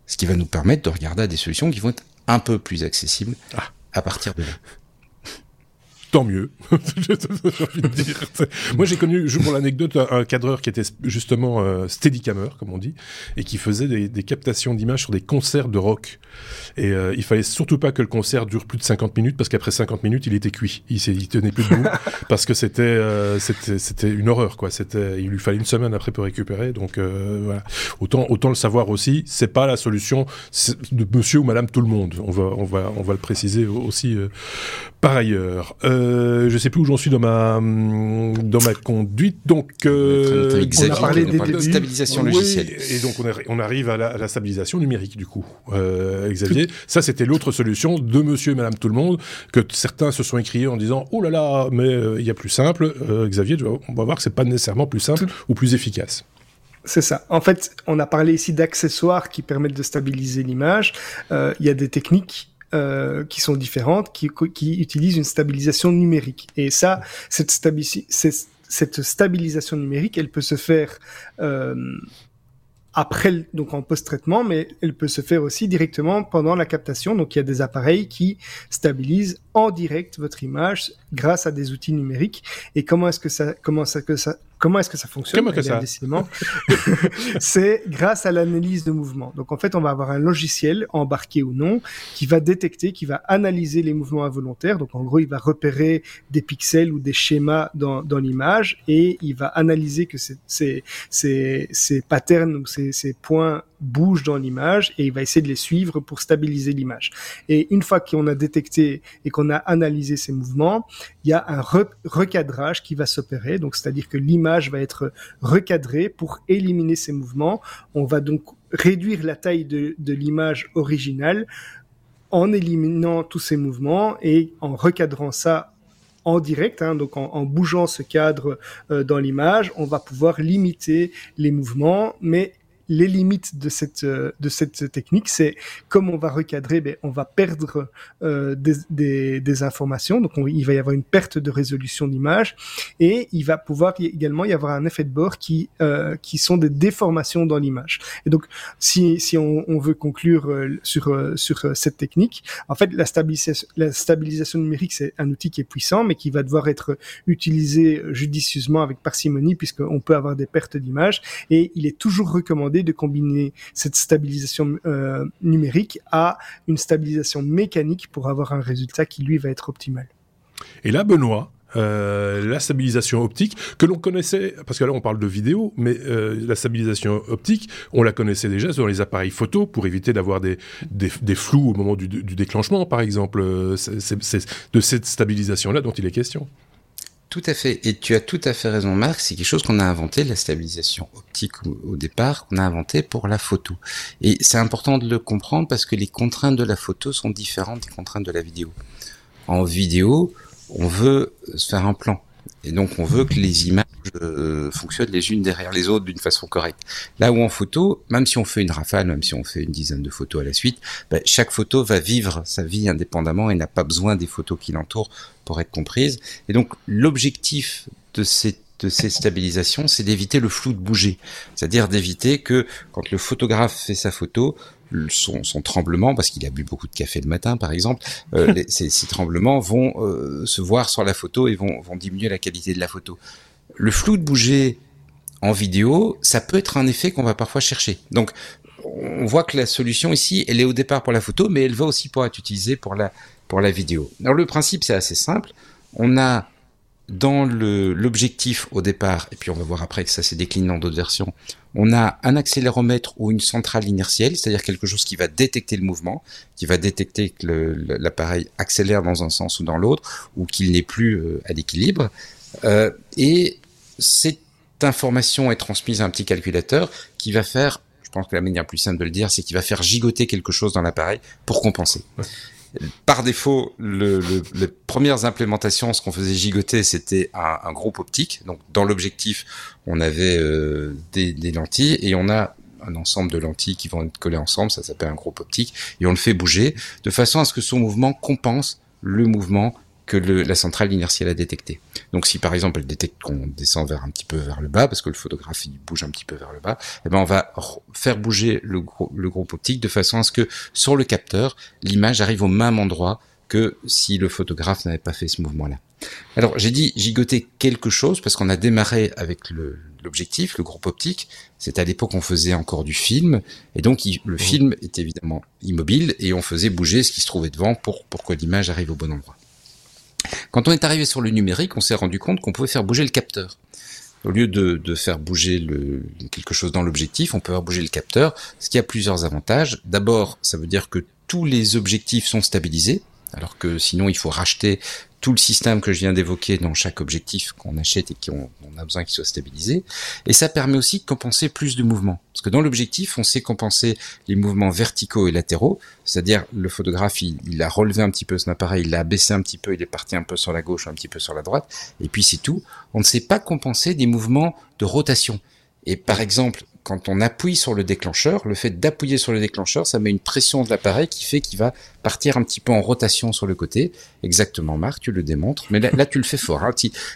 Ce qui va nous permettre de regarder à des solutions qui vont être un peu plus accessibles ah. à partir de là tant mieux. <laughs> dire. Moi, j'ai connu, pour l'anecdote, un, cadreur qui était justement euh, steadicammer, comme on dit, et qui faisait des, des captations d'images sur des concerts de rock. Et euh, il fallait surtout pas que le concert dure plus de 50 minutes, parce qu'après 50 minutes, il était cuit. Il, il tenait plus debout, <laughs> parce que c'était euh, c'était une horreur, quoi. C'était, il lui fallait une semaine après pour récupérer. Donc euh, voilà. Autant autant le savoir aussi, c'est pas la solution de Monsieur ou Madame tout le monde. On va on va on va le préciser aussi euh, par ailleurs. Euh, je sais plus où j'en suis dans ma dans ma conduite. Donc euh, on a parlé de stabilisation logicielle. Et donc on, on arrive à la, à la, stabilisation numérique du coup. Euh, Xavier, ça c'était l'autre solution de Monsieur et Madame tout le monde que certains se sont écriés en disant oh là là mais euh, il y a plus simple. Euh, Xavier, on va voir que c'est pas nécessairement plus simple ou plus efficace. C'est ça. En fait, on a parlé ici d'accessoires qui permettent de stabiliser l'image. Il y a des techniques euh, qui sont différentes, qui, qui, utilisent une stabilisation numérique. Et ça, cette, stabilisation numérique, elle peut se faire euh, après, donc en post-traitement, mais elle peut se faire aussi directement pendant la captation. Donc il y a des appareils qui stabilisent en direct votre image grâce à des outils numériques. Et comment est-ce que ça, comment ça, que ça, comment est-ce que ça fonctionne Comment que ça <laughs> <laughs> C'est grâce à l'analyse de mouvement. Donc en fait, on va avoir un logiciel embarqué ou non qui va détecter, qui va analyser les mouvements involontaires. Donc en gros, il va repérer des pixels ou des schémas dans, dans l'image et il va analyser que ces, ces, ces, ces patterns ou ces, ces points bougent dans l'image et il va essayer de les suivre pour stabiliser l'image. Et une fois qu'on a détecté et qu'on a analysé ces mouvements, il y a un recadrage qui va s'opérer. Donc, c'est-à-dire que l'image va être recadrée pour éliminer ces mouvements. On va donc réduire la taille de, l'image originale en éliminant tous ces mouvements et en recadrant ça en direct, hein, donc en, en, bougeant ce cadre euh, dans l'image, on va pouvoir limiter les mouvements, mais les limites de cette euh, de cette technique, c'est comme on va recadrer, ben, on va perdre euh, des, des, des, informations, donc il va y avoir une perte de résolution d'image, et il va pouvoir également y avoir un effet de bord qui euh, qui sont des déformations dans l'image. Et donc si si on, on veut conclure euh, sur euh, sur cette technique, en fait la stabilisation la stabilisation numérique c'est un outil qui est puissant, mais qui va devoir être utilisé judicieusement avec parcimonie puisqu'on peut avoir des pertes d'image, et il est toujours recommandé de combiner cette stabilisation euh, numérique à une stabilisation mécanique pour avoir un résultat qui lui va être optimal. Et là, Benoît, euh, la stabilisation optique que l'on connaissait, parce que là on parle de vidéo, mais euh, la stabilisation optique, on la connaissait déjà sur les appareils photo pour éviter d'avoir des, des, flous au moment du, déclenchement, par exemple. De cette stabilisation-là dont il est question. Tout à fait. Et tu as tout à fait raison, Marc. C'est quelque chose qu'on a inventé, la stabilisation optique au, départ, qu'on a inventé pour la photo. Et c'est important de le comprendre parce que les contraintes de la photo sont différentes des contraintes de la vidéo. En vidéo, on veut se faire un plan. Et donc on veut que les images euh, fonctionnent les unes derrière les autres d'une façon correcte. Là où en photo, même si on fait une rafale, même si on fait une dizaine de photos à la suite, ben, chaque photo va vivre sa vie indépendamment et n'a pas besoin des photos qui l'entourent pour être comprise. Et donc l'objectif de de ces stabilisations, c'est d'éviter le flou de bouger. C'est-à-dire d'éviter que quand le photographe fait sa photo, son, son, tremblement, parce qu'il a bu beaucoup de café le matin par exemple, euh, <laughs> ces, ces, tremblements vont euh, se voir sur la photo et vont, vont diminuer la qualité de la photo. Le flou de bouger en vidéo, ça peut être un effet qu'on va parfois chercher. Donc on voit que la solution ici, elle est au départ pour la photo, mais elle va aussi pouvoir être utilisée pour la, pour la vidéo. Alors le principe, c'est assez simple. On a dans l'objectif au départ, et puis on va voir après que ça s'est décliné dans d'autres versions, on a un accéléromètre ou une centrale inertielle, c'est-à-dire quelque chose qui va détecter le mouvement, qui va détecter que l'appareil accélère dans un sens ou dans l'autre, ou qu'il n'est plus euh, à l'équilibre. Euh, et c'est information est transmise à un petit calculateur qui va faire, je pense que la manière plus simple de le dire, c'est qu'il va faire gigoter quelque chose dans l'appareil pour compenser. Par défaut, le, les premières implémentations, ce qu'on faisait gigoter, c'était un, un, groupe optique. Donc, dans l'objectif, on avait euh, des, des, lentilles et on a un ensemble de lentilles qui vont être collées ensemble, ça s'appelle un groupe optique, et on le fait bouger de façon à ce que son mouvement compense le mouvement que le, la centrale inertielle a détecté. Donc si par exemple elle détecte qu'on descend vers un petit peu vers le bas, parce que le photographe il bouge un petit peu vers le bas, eh ben on va faire bouger le, le groupe optique de façon à ce que sur le capteur, l'image arrive au même endroit que si le photographe n'avait pas fait ce mouvement-là. Alors j'ai dit gigoter quelque chose parce qu'on a démarré avec l'objectif, le, groupe optique. C'est à l'époque on faisait encore du film et donc le mmh. film était évidemment immobile et on faisait bouger ce qui se trouvait devant pour pour que l'image arrive au bon endroit. Quand on est arrivé sur le numérique, on s'est rendu compte qu'on pouvait faire bouger le capteur. Au lieu de, de faire bouger le, quelque chose dans l'objectif, on peut faire bouger le capteur, ce qui a plusieurs avantages. D'abord, ça veut dire que tous les objectifs sont stabilisés, alors que sinon il faut racheter tout le système que je viens d'évoquer dans chaque objectif qu'on achète et qu'on a besoin qu'il soit stabilisé. Et ça permet aussi de compenser plus de mouvements. Parce que dans l'objectif, on sait compenser les mouvements verticaux et latéraux, c'est-à-dire le photographe, il, a relevé un petit peu son appareil, il l'a baissé un petit peu, il est parti un peu sur la gauche, un petit peu sur la droite, et puis c'est tout. On ne sait pas compenser des mouvements de rotation. Et par exemple, quand on appuie sur le déclencheur, le fait d'appuyer sur le déclencheur, ça met une pression de l'appareil qui fait qu'il va partir un petit peu en rotation sur le côté. Exactement, Marc, tu le démontres. Mais là, là tu le fais fort. Hein.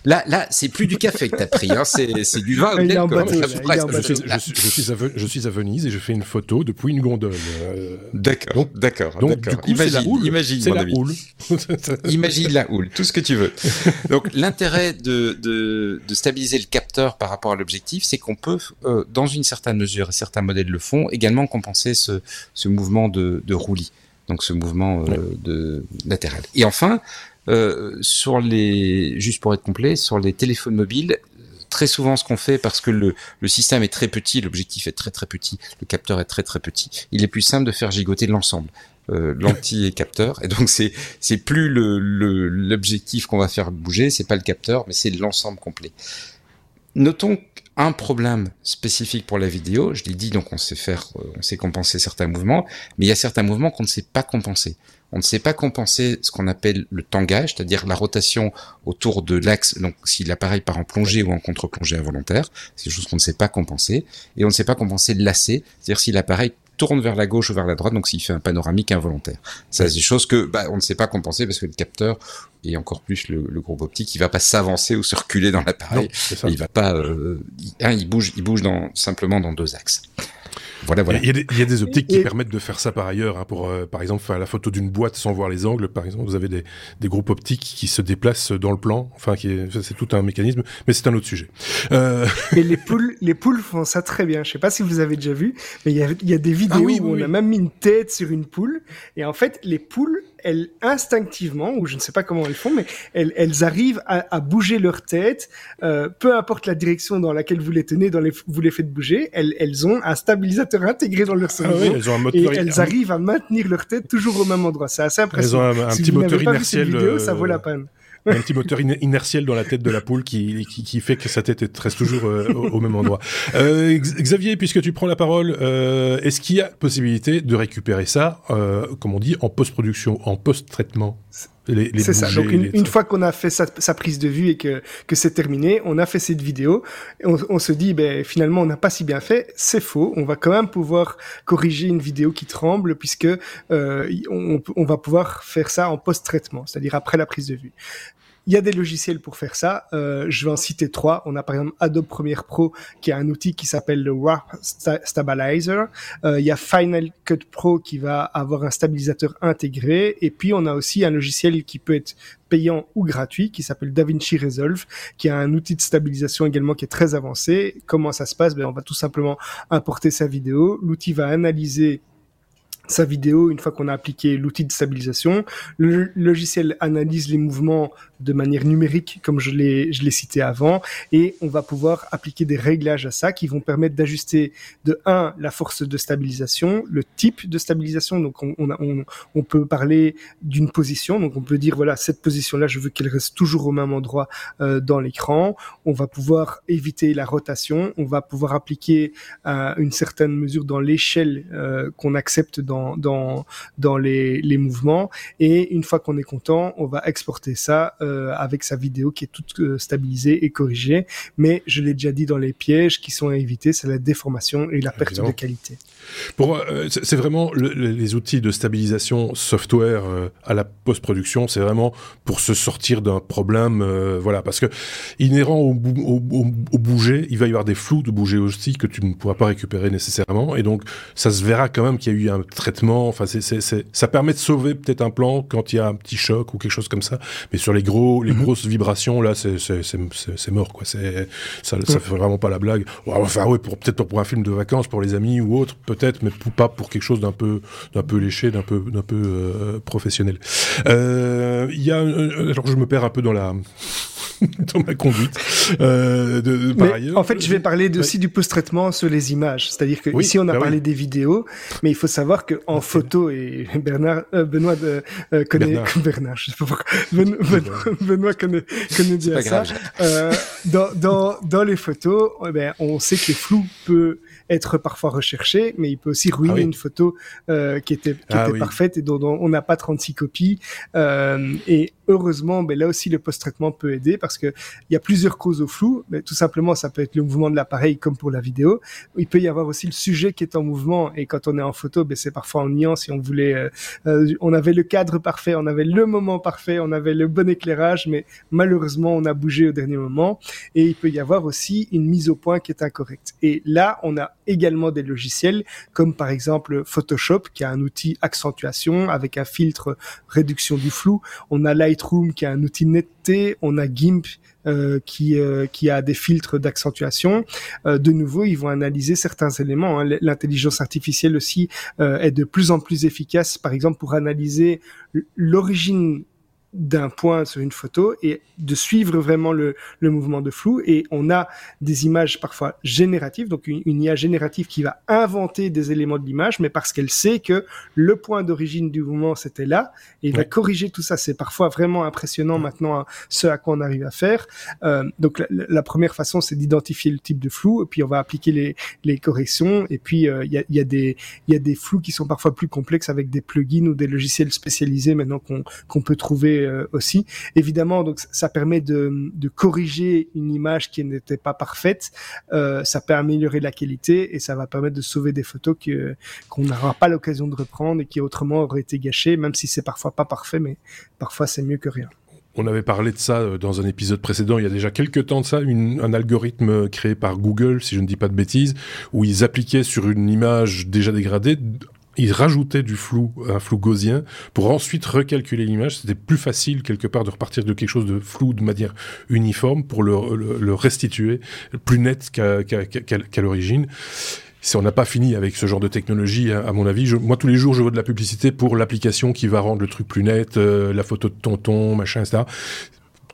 Là, là, c'est plus du café que t'as pris. Hein. C'est, c'est du vin. Il je, suis à, je suis à Venise et je fais une photo depuis une gondole. Euh. D'accord, d'accord. Donc, du coup, imagine, la houle. Imagine, la houle. <laughs> imagine la houle, tout ce que tu veux. <laughs> Donc, l'intérêt de, de, de stabiliser le capteur par rapport à l'objectif, c'est qu'on peut, euh, dans une certaine mesure, et certains modèles le font, également compenser ce, ce mouvement de, de roulis donc ce mouvement euh, de latéral. Et enfin, euh, sur les, juste pour être complet, sur les téléphones mobiles, très souvent ce qu'on fait parce que le, le système est très petit, l'objectif est très très petit, le capteur est très très petit, il est plus simple de faire gigoter l'ensemble. Euh, lentille et capteur et donc c'est c'est plus le l'objectif qu'on va faire bouger c'est pas le capteur mais c'est l'ensemble complet notons un problème spécifique pour la vidéo. Je l'ai dit, donc on sait faire, euh, on sait compenser certains mouvements, mais il y a certains mouvements qu'on ne sait pas compenser. On ne sait pas compenser ce qu'on appelle le tangage, c'est-à-dire la rotation autour de l'axe. Donc, si l'appareil part en plongée ou en contre-plongée involontaire, c'est quelque chose qu'on ne sait pas compenser. Et on ne sait pas compenser le lacet, c'est-à-dire si l'appareil tourne vers la gauche ou vers la droite, donc s'il fait un panoramique involontaire. Ça, c'est des choses que bah, on ne sait pas compenser parce que le capteur et encore plus le, le groupe optique, il va pas s'avancer ou se reculer dans l'appareil. Il va pas, euh, il, il bouge, il bouge dans, simplement dans deux axes. Voilà, voilà. Il y, a des, il y a des optiques qui permettent de faire ça par ailleurs. Hein, pour, euh, par exemple, faire la photo d'une boîte sans voir les angles. Par exemple, vous avez des, des groupes optiques qui se déplacent dans le plan. Enfin, c'est tout un mécanisme, mais c'est un autre sujet. Euh... Et les poules, les poules font ça très bien. Je sais pas si vous avez déjà vu, mais il y a, il y a des vidéos ah où on a même mis une tête sur une poule. Et en fait, les poules, elles instinctivement, ou je ne sais pas comment elles font, mais elles, elles arrivent à, à, bouger leur tête, euh, peu importe la direction dans laquelle vous les tenez, dans les, vous les faites bouger, elles, elles ont un stabilisateur intégré dans leur cerveau, ah oui, elles ont un moteur... et elles arrivent à maintenir leur tête toujours au même endroit. C'est assez impressionnant. Elles ont un, un si petit moteur inertiel. Vidéo, ça vaut la peine un petit moteur inertiel dans la tête de la poule qui, qui, qui fait que sa tête reste toujours euh, au, même endroit. Euh, Xavier, puisque tu prends la parole, euh, est-ce qu'il y a possibilité de récupérer ça, euh, comme on dit, en post-production, en post-traitement? C'est ça. Donc une, une fois qu'on a fait sa, sa, prise de vue et que, que c'est terminé, on a fait cette vidéo, et on, on se dit ben finalement on n'a pas si bien fait. C'est faux. On va quand même pouvoir corriger une vidéo qui tremble puisque euh, on, on va pouvoir faire ça en post-traitement, c'est-à-dire après la prise de vue. Il y a des logiciels pour faire ça. Euh, je vais en citer trois. On a par exemple Adobe Premiere Pro qui a un outil qui s'appelle le Warp Stabilizer. Euh, il y a Final Cut Pro qui va avoir un stabilisateur intégré. Et puis on a aussi un logiciel qui peut être payant ou gratuit qui s'appelle DaVinci Resolve, qui a un outil de stabilisation également qui est très avancé. Comment ça se passe? Ben, On va tout simplement importer sa vidéo. L'outil va analyser sa vidéo une fois qu'on a appliqué l'outil de stabilisation. Le logiciel analyse les mouvements de manière numérique, comme je l'ai je l'ai cité avant, et on va pouvoir appliquer des réglages à ça qui vont permettre d'ajuster de un la force de stabilisation, le type de stabilisation. Donc on, on, on peut parler d'une position, donc on peut dire voilà cette position là, je veux qu'elle reste toujours au même endroit euh, dans l'écran. On va pouvoir éviter la rotation, on va pouvoir appliquer euh, une certaine mesure dans l'échelle euh, qu'on accepte dans dans dans les les mouvements et une fois qu'on est content, on va exporter ça euh, avec sa vidéo qui est toute euh, stabilisée et corrigée. Mais je l'ai déjà dit dans les pièges qui sont à éviter, c'est la déformation et la perte de qualité. Pour euh, c'est vraiment les outils de stabilisation software euh, à la post-production, c'est vraiment pour se sortir d'un problème, euh, voilà, parce que inhérent au, au, au, bouger, il va y avoir des flous de bouger aussi que tu ne pourras pas récupérer nécessairement, et donc ça se verra quand même qu'il y a eu un traitement. Enfin, c'est, ça permet de sauver peut-être un plan quand il y a un petit choc ou quelque chose comme ça, mais sur les gros, les mhm. grosses vibrations là, c'est, mort quoi. C'est ça, ça fait vraiment pas la blague. Enfin, oui, pour peut-être pour un film de vacances pour les amis ou autre, peut-être, mais pas pour quelque chose d'un peu, d'un peu léché, d'un peu, d'un peu euh, professionnel. Euh, il y a, alors je me perds un peu dans la <laughs> dans ma conduite. Euh, de, par ailleurs, en fait, je vais parler aussi du post-traitement sur les images. C'est-à-dire que ici, on a bah parlé des vidéos, mais il faut savoir que en photo et Bernard, euh, Benoît de, euh, connaît Bernard. <laughs> Bernard, je sais pas pourquoi. Benoît, <laughs> Benoît, connaît, connaît bien ça. Euh, dans, dans, dans les photos, eh ben, on sait que le flou peut être parfois recherché, mais il peut aussi ruiner ah une photo euh, qui était, qui ah était parfaite et dont, on n'a pas 36 copies. Euh, et heureusement, ben là aussi le post-traitement peut aider parce que il y a plusieurs causes au flou. Mais tout simplement, ça peut être le mouvement de l'appareil comme pour la vidéo. Il peut y avoir aussi le sujet qui est en mouvement et quand on est en photo, ben c'est parfois en niant si on voulait. Euh, on avait le cadre parfait, on avait le moment parfait, on avait le bon éclairage, mais malheureusement on a bougé au dernier moment. Et il peut y avoir aussi une mise au point qui est incorrecte. Et là, on a également des logiciels comme par exemple Photoshop qui a un outil accentuation avec un filtre réduction du flou. On a Lightroom qui a un outil netteté. On a GIMP euh, qui euh, qui a des filtres d'accentuation. Euh, de nouveau, ils vont analyser certains éléments. Hein. L'intelligence artificielle aussi est de plus en plus efficace, par exemple pour analyser l'origine d'un point sur une photo et de suivre vraiment le, le, mouvement de flou. Et on a des images parfois génératives, donc une, une IA générative qui va inventer des éléments de l'image, mais parce qu'elle sait que le point d'origine du mouvement c'était là, et va corriger tout ça. C'est parfois vraiment impressionnant maintenant hein, ce à quoi on arrive à faire. Euh, donc la, première façon, c'est d'identifier le type de flou, et puis on va appliquer les, les corrections. Et puis euh, il y, a, y, a des il y a des flous qui sont parfois plus complexes avec des plugins ou des logiciels spécialisés maintenant qu'on qu'on peut trouver euh, aussi. Évidemment, donc ça permet de, de corriger une image qui n'était pas parfaite. Euh, ça peut améliorer la qualité et ça va permettre de sauver des photos que qu'on n'aura pas l'occasion de reprendre et qui autrement auraient été gâchées, même si c'est parfois pas parfait, mais parfois c'est mieux que rien. On avait parlé de ça euh, dans un épisode précédent, il y a déjà quelques temps de ça, un algorithme créé par Google, si je ne dis pas de bêtises, où ils appliquaient sur une image déjà dégradée il rajoutait du flou, un flou gaussien, pour ensuite recalculer l'image. C'était plus facile, quelque part, de repartir de quelque chose de flou de manière uniforme pour le, restituer plus net qu'à l'origine. Si on n'a pas fini avec ce genre de technologie, à, mon avis, moi tous les jours je vois de la publicité pour l'application qui va rendre le truc plus net, euh, la photo de tonton, machin, etc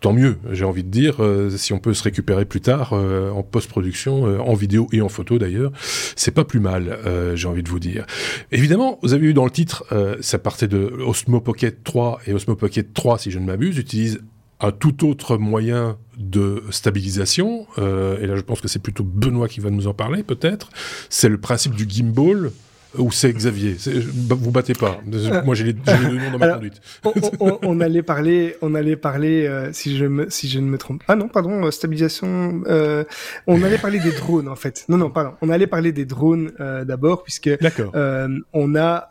tant mieux, j'ai envie de dire, euh, si on peut se récupérer plus tard euh, en post-production, euh, en vidéo et en photo d'ailleurs, c'est pas plus mal, j'ai envie de vous dire. Évidemment, vous avez eu dans le titre, ça partait de Osmo Pocket 3 et Osmo Pocket 3, si je ne m'abuse, utilise un tout autre moyen de stabilisation, et là je pense que c'est plutôt Benoît qui va nous en parler peut-être, c'est le principe du gimbal, ou c'est Xavier Vous battez pas. Euh, Moi, j'ai les, deux noms dans ma conduite. <laughs> on, allait parler, on allait parler, euh, si je me, si je ne me trompe. Ah non, pardon, euh, stabilisation. on allait parler des drones en fait. Non, non, pardon. On allait parler des drones d'abord, puisque on a,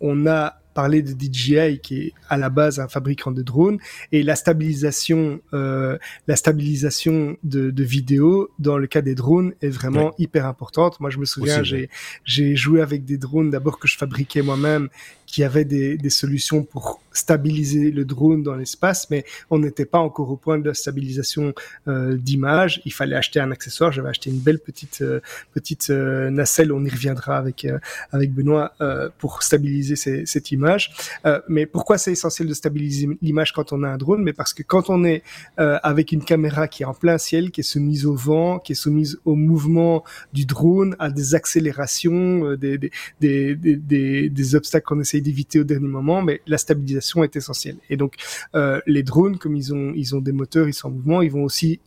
on a parler de DJI qui est à la base un fabricant de drones et la stabilisation euh, la stabilisation de, de vidéos dans le cas des drones est vraiment hyper importante. Moi je me souviens j'ai j'ai joué avec des drones d'abord que je fabriquais moi-même qu'il y avait des, des solutions pour stabiliser le drone dans l'espace, mais on n'était pas encore au point de la stabilisation euh, d'image. Il fallait acheter un accessoire. J'avais acheté une belle petite euh, petite euh, nacelle. On y reviendra avec euh, avec Benoît pour stabiliser ces, cette image. mais pourquoi c'est essentiel de stabiliser l'image quand on a un drone? Mais parce que quand on est avec une caméra qui est en plein ciel, qui est soumise au vent, qui est soumise au mouvement du drone, à des accélérations, des, des, des, des obstacles qu'on essaye d'éviter au dernier moment, mais la stabilisation est essentielle. Et donc, euh, les drones, comme ils ont, ils ont des moteurs, ils sont en mouvement, ils vont aussi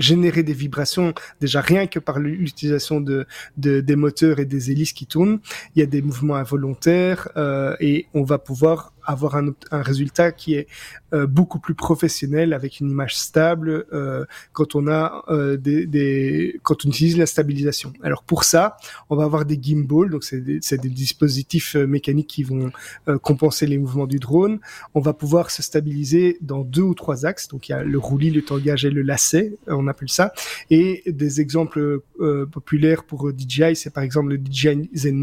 générer des vibrations déjà rien que par l'utilisation de, de, des moteurs et des hélices qui tournent. Il y a des mouvements involontaires euh, et on va pouvoir avoir un, résultat qui est euh, beaucoup plus professionnel avec une image stable euh, quand on a euh, des, quand on utilise la stabilisation. Alors pour ça, on va avoir des gimbals, donc c'est des, des, dispositifs mécaniques qui vont compenser les mouvements du drone. On va pouvoir se stabiliser dans deux ou trois axes, donc il y a le roulis, le tangage et le lacet, on appelle ça. Et des exemples populaires pour DJI, c'est par exemple le DJI Zen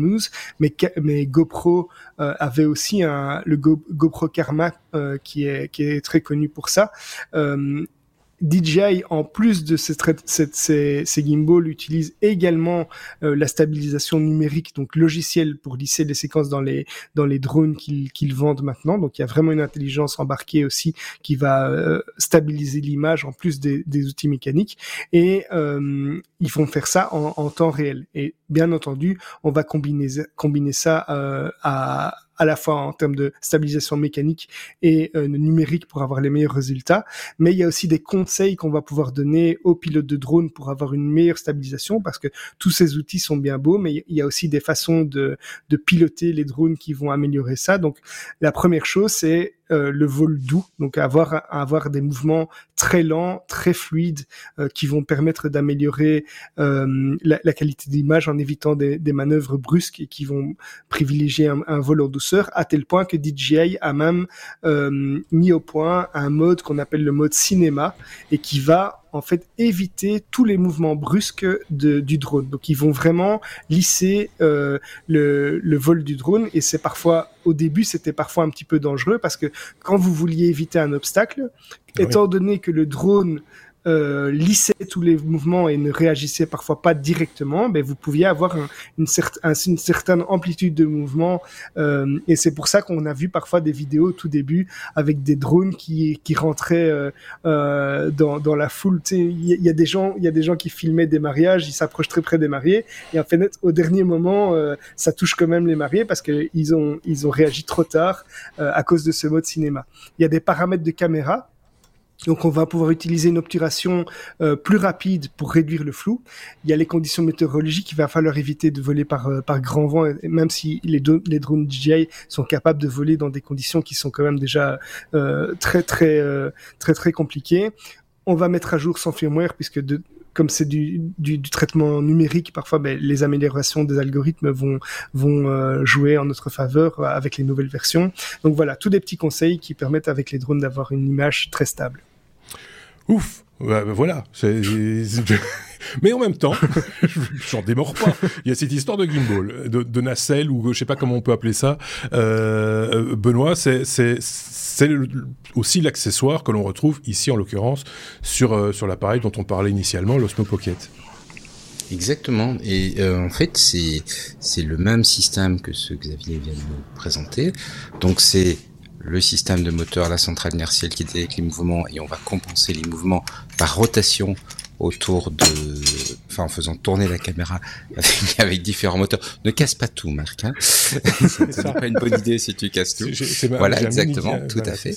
mais, mais GoPro avait aussi un, le GoPro Karma euh, qui est qui est très connu pour ça. Euh, DJI, en plus de ces, ces, ces gimbals, utilise également euh, la stabilisation numérique, donc logiciel pour lisser les séquences dans les dans les drones qu'ils vendent maintenant. Donc il y a vraiment une intelligence embarquée aussi qui va stabiliser l'image en plus des, des, outils mécaniques. Et euh, ils vont faire ça en, en, temps réel. Et bien entendu, on va combiner combiner ça à à la fois en termes de stabilisation mécanique et euh, numérique pour avoir les meilleurs résultats. Mais il y a aussi des conseils qu'on va pouvoir donner aux pilotes de drone pour avoir une meilleure stabilisation parce que tous ces outils sont bien beaux, mais il y a aussi des façons de, de piloter les drones qui vont améliorer ça. Donc la première chose, c'est euh, le vol doux, donc avoir avoir des mouvements très lents, très fluides, euh, qui vont permettre d'améliorer euh, la, la, qualité d'image en évitant des, des, manœuvres brusques et qui vont privilégier un, un, vol en douceur, à tel point que DJI a même mis au point un mode qu'on appelle le mode cinéma et qui va en fait éviter tous les mouvements brusques de, du drone. Donc ils vont vraiment lisser euh, le, le, vol du drone et c'est parfois au début c'était parfois un petit peu dangereux parce que quand vous vouliez éviter un obstacle, ah étant donné que le drone euh, lissait tous les mouvements et ne réagissait parfois pas directement, ben vous pouviez avoir une, certaine amplitude de mouvement. Euh, et c'est pour ça qu'on a vu parfois des vidéos au tout début avec des drones qui, qui rentraient euh, euh dans, dans la foule. Il y, a des gens, il y a des gens qui filmaient des mariages, ils s'approchent très près des mariés et en fait au dernier moment, euh, ça touche quand même les mariés parce que ils ont ils ont réagi trop tard euh, à cause de ce mode cinéma. Il y a des paramètres de caméra donc on va pouvoir utiliser une obturation euh, plus rapide pour réduire le flou. Il y a les conditions météorologiques, il va falloir éviter de voler par, euh, par grand vent, même si les, drones DJI sont capables de voler dans des conditions qui sont quand même déjà euh, très très euh, très très compliquées. On va mettre à jour son firmware puisque de, comme c'est du, du, du, traitement numérique, parfois ben, les améliorations des algorithmes vont, vont euh, jouer en notre faveur avec les nouvelles versions. Donc voilà, tous des petits conseils qui permettent avec les drones d'avoir une image très stable. Ouf, bah, bah, voilà. <laughs> Mais en même temps, <laughs> j'en démords pas. Il y a cette histoire de gimbal, de, nacelle ou je sais pas comment on peut appeler ça. Euh, Benoît, c'est aussi l'accessoire que l'on retrouve ici en l'occurrence sur euh, sur l'appareil dont on parlait initialement, l'Osmo Pocket. Exactement. Et euh, en fait, c'est c'est le même système que ce que Xavier vient de nous présenter. Donc c'est le système de moteur, la centrale inertielle qui détecte les mouvements et on va compenser les mouvements par rotation autour de, enfin en faisant tourner la caméra avec, <laughs> avec différents moteurs. Ne casse pas tout, Marc. Hein <laughs> c'est pas une bonne idée si tu casses tout. voilà, exactement, tout voilà, à fait.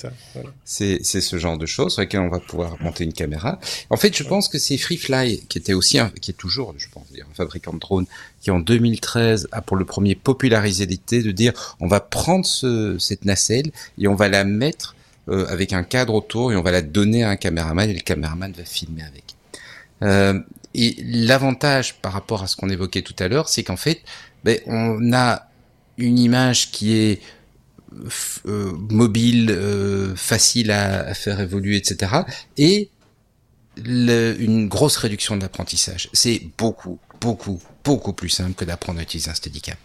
C'est c'est ce genre de choses sur lesquelles on va pouvoir monter une caméra. En fait, je pense que c'est FreeFly qui était aussi, un, qui est toujours, je pense, un fabricant de drones, qui en 2013 a pour le premier popularisé l'idée de dire on va prendre ce, cette nacelle et on va la mettre euh, avec un cadre autour et on va la donner à un caméraman et le caméraman va filmer avec. Euh, et l'avantage par rapport à ce qu'on évoquait tout à l'heure, c'est qu'en fait, ben, on a une image qui est euh, mobile, euh, facile à, à, faire évoluer, etc. Et le, une grosse réduction de l'apprentissage. C'est beaucoup, beaucoup, beaucoup plus simple que d'apprendre à utiliser un Steadicam.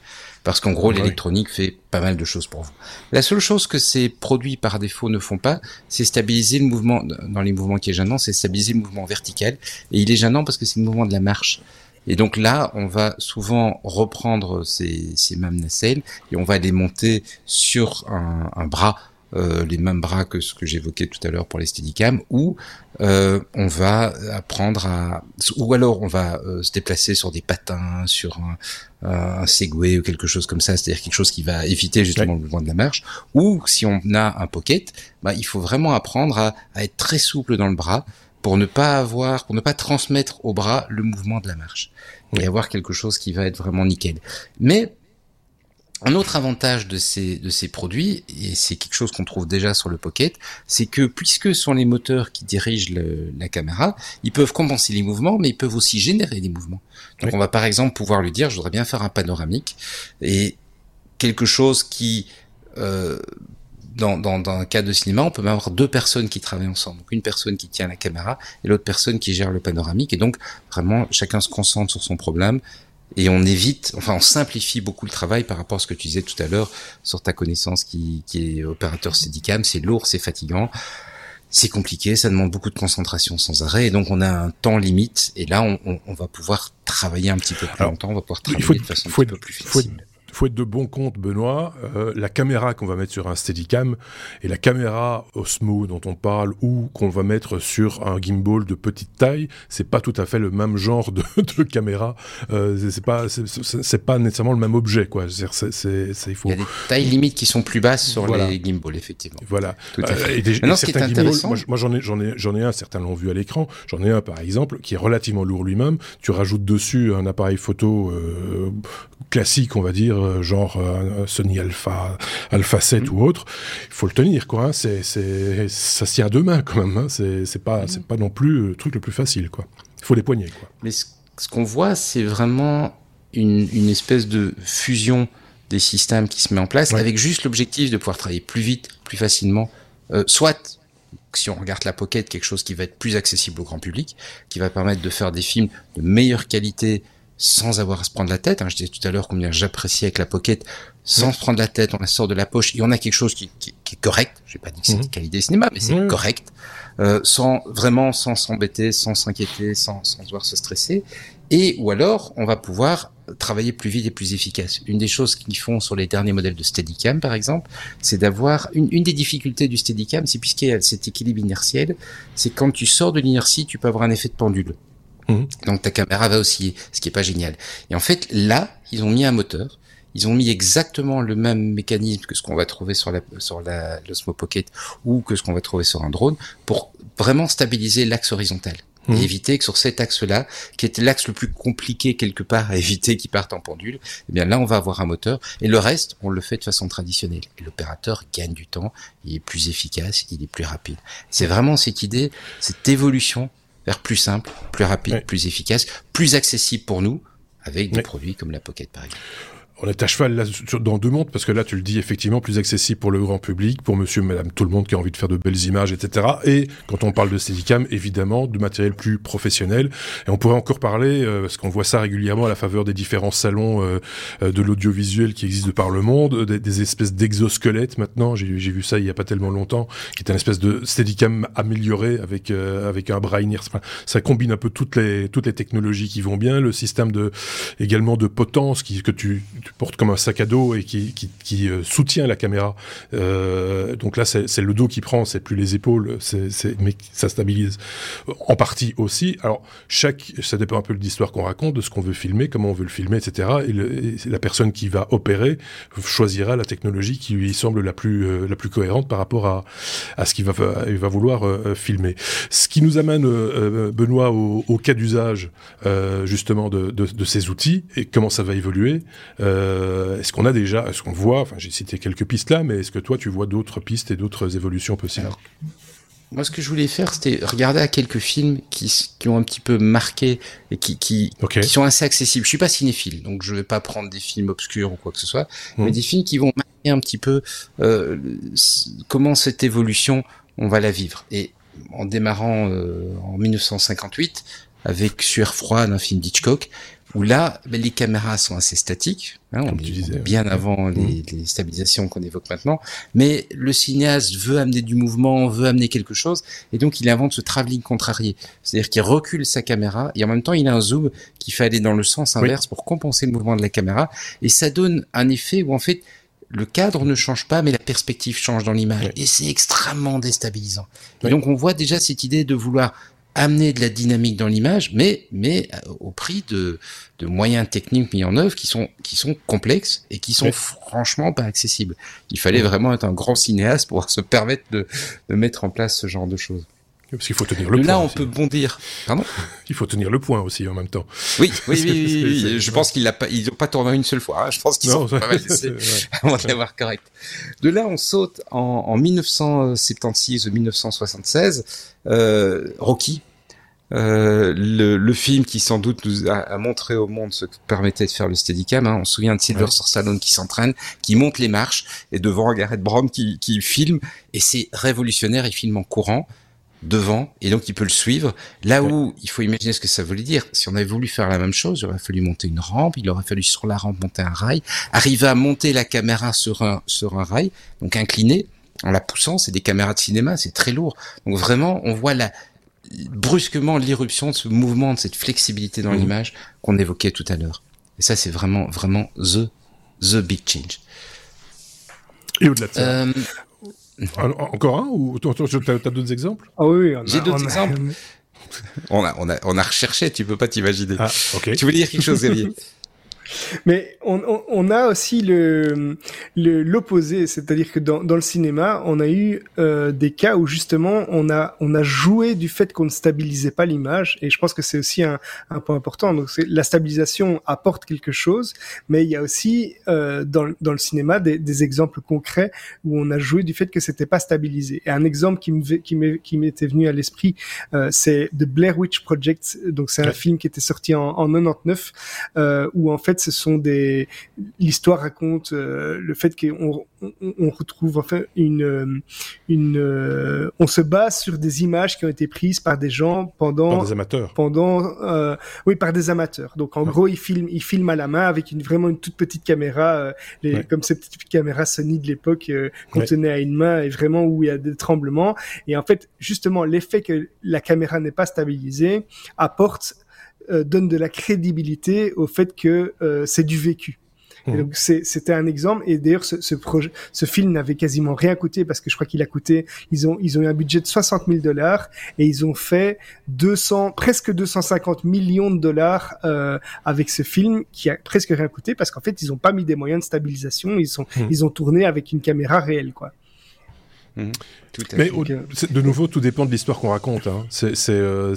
Parce qu'en gros, l'électronique fait pas mal de choses pour vous. La seule chose que ces produits par défaut ne font pas, c'est stabiliser le mouvement, dans les mouvements qui est gênant, c'est stabiliser le mouvement vertical. Et il est gênant parce que c'est le mouvement de la marche. Et donc là, on va souvent reprendre ces, ces mêmes nacelles et on va les monter sur un, un bras euh, les mêmes bras que ce que j'évoquais tout à l'heure pour les Steadicam, ou euh, on va apprendre à, ou alors on va euh, se déplacer sur des patins, sur un, un, Segway ou quelque chose comme ça, c'est-à-dire quelque chose qui va éviter justement le mouvement de la marche, ou si on a un pocket, bah, il faut vraiment apprendre à, à être très souple dans le bras pour ne pas avoir, pour ne pas transmettre au bras le mouvement de la marche et avoir quelque chose qui va être vraiment nickel. Mais un autre avantage de ces, de ces produits, et c'est quelque chose qu'on trouve déjà sur le Pocket, c'est que puisque ce sont les moteurs qui dirigent la caméra, ils peuvent compenser les mouvements, mais ils peuvent aussi générer des mouvements. Donc on va par exemple pouvoir lui dire, je voudrais bien faire un panoramique, et quelque chose qui, euh, dans, dans, dans un cas de cinéma, on peut même avoir deux personnes qui travaillent ensemble. Donc une personne qui tient la caméra et l'autre personne qui gère le panoramique. Et donc vraiment, chacun se concentre sur son problème et on évite, enfin on simplifie beaucoup le travail par rapport à ce que tu disais tout à l'heure sur ta connaissance qui, qui est opérateur Steadicam, c'est lourd, c'est fatigant, c'est compliqué, ça demande beaucoup de concentration sans arrêt, et donc on a un temps limite, et là on, on, on va pouvoir travailler un petit peu plus longtemps, on va pouvoir travailler de façon un petit peu plus flexible faut être de bon compte, Benoît. Euh, la caméra qu'on va mettre sur un Steadicam et la caméra Osmo dont on parle ou qu'on va mettre sur un gimbal de petite taille, c'est pas tout à fait le même genre de, <laughs> de caméra. Euh, c'est pas c'est pas nécessairement le même objet quoi. Faut. Il y a des tailles limites qui sont plus basses sur les gimbals effectivement. Voilà. Tout à fait. Euh, et des, Maintenant, ce qui est intéressant, moi j'en ai j'en ai j'en ai un certains l'ont vu à l'écran. J'en ai un par exemple qui est relativement lourd lui-même. Tu rajoutes dessus un appareil photo euh, classique on va dire euh, genre euh, Sony Alpha, Alpha 7 mm. ou autre, il faut le tenir, quoi. Hein. C'est, c'est, ça se tient à deux mains, quand même. Hein. C'est, c'est pas, mm. c'est pas non plus le truc le plus facile, quoi. Il faut les poignées, quoi. Mais ce, qu'on voit, c'est vraiment une, une, espèce de fusion des systèmes qui se met en place avec juste l'objectif de pouvoir travailler plus vite, plus facilement, euh, soit si on regarde la Pocket, quelque chose qui va être plus accessible au grand public, qui va permettre de faire des films de meilleure qualité sans avoir à se prendre la tête. Hein. Je disais tout à l'heure combien j'appréciais avec la pocket, sans se prendre la tête, on la sort de la poche et on a quelque chose qui, qui, qui est correct. J'ai pas dit que c'est mmh. qualité cinéma, mais c'est correct, euh, sans vraiment sans s'embêter, sans s'inquiéter, sans, sans devoir se stresser. Et ou alors, on va pouvoir travailler plus vite et plus efficace. Une des choses qu'ils font sur les derniers modèles de Steadicam, par exemple, c'est d'avoir une, une, des difficultés du Steadicam, c'est puisqu'il y a cet équilibre inertiel, c'est quand tu sors de l'inertie, tu peux avoir un effet de pendule. Mhm. Donc ta caméra va osciller, ce qui est pas génial. Et en fait, là, ils ont mis un moteur. Ils ont mis exactement le même mécanisme que ce qu'on va trouver sur la sur la l'Osmo Pocket ou que ce qu'on va trouver sur un drone pour vraiment stabiliser l'axe horizontal et mhm. éviter que sur cet axe-là, qui était l'axe le plus compliqué quelque part à <laughs> éviter qu'il parte en pendule, eh bien là on va avoir un moteur et le reste on le fait de façon traditionnelle. L'opérateur gagne du temps, il est plus efficace, il est plus rapide. C'est vraiment cette idée, cette évolution vers plus simple, plus rapide, plus efficace, plus accessible pour nous, avec des produits comme la Pocket par exemple on est à cheval là, dans deux mondes, parce que là, tu le dis effectivement, plus accessible pour le grand public, pour monsieur, madame, tout le monde qui a envie de faire de belles images, etc. Et quand on parle de Steadicam, évidemment, de matériel plus professionnel. Et on pourrait encore parler, euh, parce qu'on voit ça régulièrement à la faveur des différents salons euh, euh de l'audiovisuel qui existent de par le monde, des, espèces d'exosquelettes maintenant. J'ai vu ça il y a pas tellement longtemps, qui est un espèce de Steadicam amélioré avec euh, avec un bras inerte. ça combine un peu toutes les toutes les technologies qui vont bien, le système de également de potence qui que tu tu portes comme un sac à dos et qui, qui, qui euh, soutient la caméra. Euh, donc là, c'est le dos qui prend, c'est plus les épaules, c'est mais ça stabilise en partie aussi. Alors chaque, ça dépend un peu de l'histoire qu'on raconte, de ce qu'on veut filmer, comment on veut le filmer, etc. Et, le, la personne qui va opérer choisira la technologie qui lui semble la plus euh, la plus cohérente par rapport à à ce qu'il va il va vouloir euh, filmer. Ce qui nous amène euh, Benoît au, au cas d'usage justement de, de, de, ces outils et comment ça va évoluer. Euh, est-ce qu'on a déjà, est-ce qu'on voit, enfin j'ai cité quelques pistes là, mais est-ce que toi tu vois d'autres pistes et d'autres évolutions possibles moi, ce que je voulais faire, c'était regarder à quelques films qui, qui ont un petit peu marqué et qui, qui, qui, sont assez accessibles. Je suis pas cinéphile, donc je vais pas prendre des films obscurs ou quoi que ce soit, mais mmh. des films qui vont marquer un petit peu euh, comment cette évolution on va la vivre. Et en démarrant euh, en 1958 avec Sueur froide, un film d'Hitchcock, où là, ben, les caméras sont assez statiques, hein, on bien avant les, mm. les, stabilisations qu'on évoque maintenant, mais le cinéaste veut amener du mouvement, veut amener quelque chose, et donc il invente ce travelling contrarié, c'est-à-dire qu'il recule sa caméra, et en même temps il a un zoom qui fait aller dans le sens inverse pour compenser le mouvement de la caméra, et ça donne un effet où en fait le cadre ne change pas, mais la perspective change dans l'image. Et c'est extrêmement déstabilisant. Et donc on voit déjà cette idée de vouloir amener de la dynamique dans l'image, mais mais euh, au prix de, de moyens techniques mis en œuvre qui sont qui sont complexes et qui sont franchement pas accessibles. Il fallait vraiment être un grand cinéaste pour <laughs> se permettre de, de mettre en place ce genre de choses. Parce qu'il faut tenir le point. Là, on peut bondir. Pardon? Il faut tenir le point aussi en même temps. Oui, <laughs> oui, oui. oui, Je pense qu'ils n'ont pas, ils ont pas tourné une seule fois. Hein. Je pense qu'ils sont pas mal <laughs> <laughs> avant de l'avoir correct. De là, on saute en, en 1976 ou 1976. Euh, Rocky. Euh, le, le, film qui sans doute nous a, a, montré au monde ce que permettait de faire le Steadicam. Hein. On se souvient de Sylvester ouais. Stallone qui s'entraîne, qui monte les marches, et devant Gareth Brown qui, qui filme, et c'est révolutionnaire, il filme en courant devant et donc il peut le suivre. Là où il faut imaginer ce que ça voulait dire. Si on avait voulu faire la même chose, il aurait fallu monter une rampe, il aurait fallu sur la rampe monter un rail, arriver à monter la caméra sur un sur un rail, donc incliné en la poussant. C'est des caméras de cinéma, c'est très lourd. Donc vraiment, on voit la brusquement l'irruption de ce mouvement, de cette flexibilité dans mmh. l'image qu'on évoquait tout à l'heure. Et ça, c'est vraiment vraiment the the big change. Et au-delà de ça. Euh, encore un ou tu as, d'autres exemples? Ah oui, j'ai d'autres exemples. <laughs> on a, on a, on a recherché, tu peux pas t'imaginer. Ah, okay. Tu veux dire quelque chose, Xavier? <laughs> Mais on, on, on, a aussi le l'opposé, c'est-à-dire que dans, dans, le cinéma, on a eu euh, des cas où justement on a on a joué du fait qu'on ne stabilisait pas l'image, et je pense que c'est aussi un, un, point important. Donc la stabilisation apporte quelque chose, mais il y a aussi euh, dans, dans le cinéma des, des, exemples concrets où on a joué du fait que c'était pas stabilisé. Et un exemple qui me qui m'était venu à l'esprit, euh, c'est The Blair Witch Project. Donc c'est un film qui était sorti en, en 99 euh, où en fait ce sont des l'histoire raconte euh, le fait qu'on on, on, retrouve enfin une euh, une euh, on se base sur des images qui ont été prises par des gens pendant par des amateurs pendant euh, oui par des amateurs donc en ouais. gros ils filment ils filment à la main avec une vraiment une toute petite caméra les, ouais. comme ces petites caméras Sony de l'époque qu'on ouais. tenait à une main et vraiment où il y a des tremblements et en fait justement l'effet que la caméra n'est pas stabilisée apporte euh, donne de la crédibilité au fait que euh, c'est du vécu. Et mmh. donc c'était un exemple. Et d'ailleurs, ce, ce, projet, ce film n'avait quasiment rien coûté parce que je crois qu'il a coûté. Ils ont ils ont eu un budget de 60 000 dollars et ils ont fait 200 presque 250 millions de dollars euh, avec ce film qui a presque rien coûté parce qu'en fait ils ont pas mis des moyens de stabilisation. Ils sont mmh. ils ont tourné avec une caméra réelle quoi. Mmh. Mais au, de nouveau, tout dépend de l'histoire qu'on raconte. Hein. C'est euh,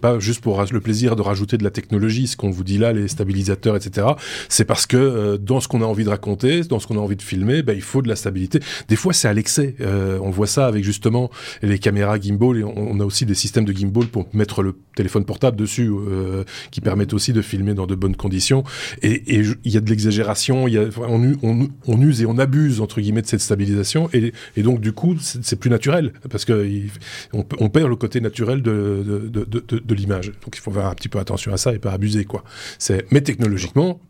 pas juste pour le plaisir de rajouter de la technologie, ce qu'on vous dit là, les stabilisateurs, etc. C'est parce que euh, dans ce qu'on a envie de raconter, dans ce qu'on a envie de filmer, ben, il faut de la stabilité. Des fois, c'est à l'excès. Euh, on voit ça avec justement les caméras gimbal et on, on, a aussi des systèmes de gimbal pour mettre le téléphone portable dessus euh, qui permettent aussi de filmer dans de bonnes conditions. Et il y a de l'exagération, on, on, on, use et on abuse entre guillemets de cette stabilisation et, et donc du coup, c'est plus naturel parce que il, on, perd le côté naturel de, de, de, de, de l'image. Donc il faut faire un petit peu attention à ça et pas abuser quoi. C'est mais technologiquement,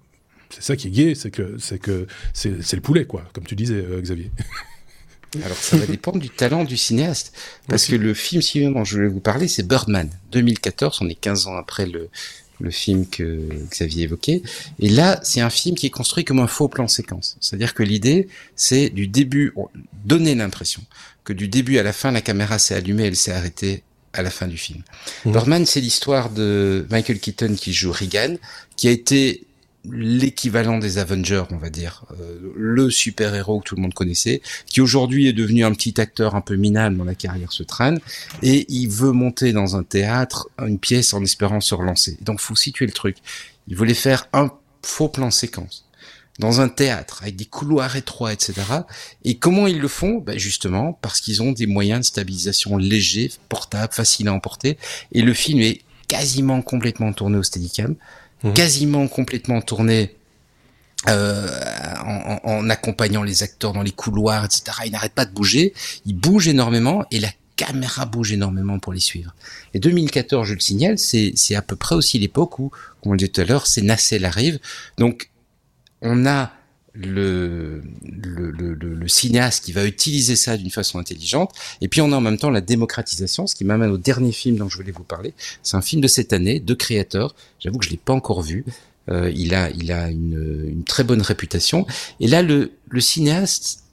c'est ça qui est gay, c'est que c'est que c'est le poulet quoi, comme tu disais euh, Xavier. <laughs> Alors ça va dépendre du talent du cinéaste. Parce que le film suivant dont je voulais vous parler, c'est Birdman, 2014, on est 15 ans après le, le film que Xavier évoquait. Et là, c'est un film qui est construit comme un faux plan séquence. C'est-à-dire que l'idée, c'est du début, donner l'impression que du début à la fin, la caméra s'est allumée, elle s'est arrêtée à la fin du film. Mmh. Birdman, c'est l'histoire de Michael Keaton qui joue Regan, qui a été l'équivalent des Avengers, on va dire, euh, le super-héros que tout le monde connaissait, qui aujourd'hui est devenu un petit acteur un peu minable dans la carrière se traîne, et il veut monter dans un théâtre une pièce en espérant se relancer. Donc faut situer le truc. Il voulait faire un faux plan séquence dans un théâtre avec des couloirs étroits, etc. Et comment ils le font? Ben Justement parce qu'ils ont des moyens de stabilisation légers, portables, faciles à emporter. Et le film est quasiment complètement tourné au Steadicam, mmh. quasiment complètement tourné euh, en, en, accompagnant les acteurs dans les couloirs, etc. Ils n'arrêtent pas de bouger, ils bougent énormément et la caméra bouge énormément pour les suivre. Et 2014, je le signale, c'est à peu près aussi l'époque où, comme on le disait tout à l'heure, c'est Nacelle arrive. Donc, on a le, le, le, le, cinéaste qui va utiliser ça d'une façon intelligente. Et puis on a en même temps la démocratisation, ce qui m'amène au dernier film dont je voulais vous parler. C'est un film de cette année, de créateur. J'avoue que je l'ai pas encore vu. Euh, il a, il a une, une, très bonne réputation. Et là, le, le cinéaste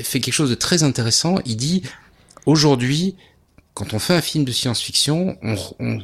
fait quelque chose de très intéressant. Il dit aujourd'hui, quand on fait un film de science-fiction, on, on,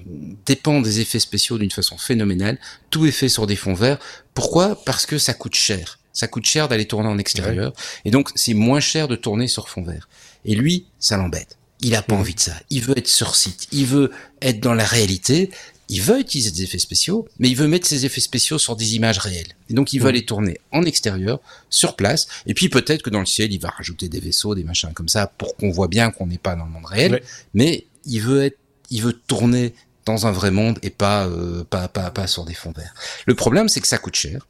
dépend des effets spéciaux d'une façon phénoménale. Tout est fait sur des fonds verts. Pourquoi? Parce que ça coûte cher. Ça coûte cher d'aller tourner en extérieur. Et donc, c'est moins cher de tourner sur fond vert. Et lui, ça l'embête. Il a pas envie de ça. Il veut être sur site. Il veut être dans la réalité. Il veut utiliser des effets spéciaux, mais il veut mettre ses effets spéciaux sur des images réelles. Et donc, il veut les tourner en extérieur, sur place. Et puis, peut-être que dans le ciel, il va rajouter des vaisseaux, des machins comme ça, pour qu'on voit bien qu'on n'est pas dans le monde réel. Mais il veut être, il veut tourner dans un vrai monde et pas, euh, pas, pas, pas sur des fonds verts. Le problème, c'est que ça coûte cher.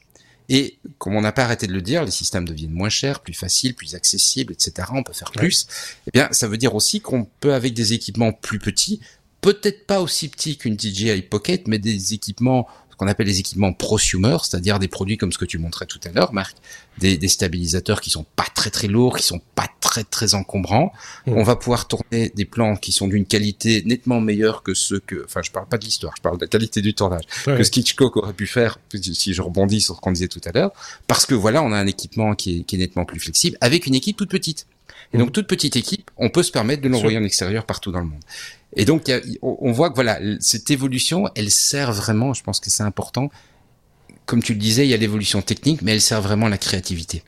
Et comme on n'a pas arrêté de le dire, les systèmes deviennent moins chers, plus faciles, plus accessibles, etc. On peut faire plus. Eh bien, ça veut dire aussi qu'on peut, avec des équipements plus petits, peut-être pas aussi petits qu'une DJI Pocket, mais des équipements qu'on appelle les équipements prosumer, c'est-à-dire des produits comme ce que tu montrais tout à l'heure, Marc, des, des, stabilisateurs qui sont pas très très lourds, qui sont pas très très encombrants. Mmh. On va pouvoir tourner des plans qui sont d'une qualité nettement meilleure que ceux que, enfin, je parle pas de l'histoire, je parle de la qualité du tournage, ouais. que ce Hitchcock aurait pu faire, si je rebondis sur ce qu'on disait tout à l'heure, parce que voilà, on a un équipement qui est, qui est nettement plus flexible, avec une équipe toute petite. Et donc, toute petite équipe, on peut se permettre de l'envoyer en extérieur partout dans le monde. Et donc, a, on voit que voilà, cette évolution, elle sert vraiment, je pense que c'est important. Comme tu le disais, il y a l'évolution technique, mais elle sert vraiment à la créativité.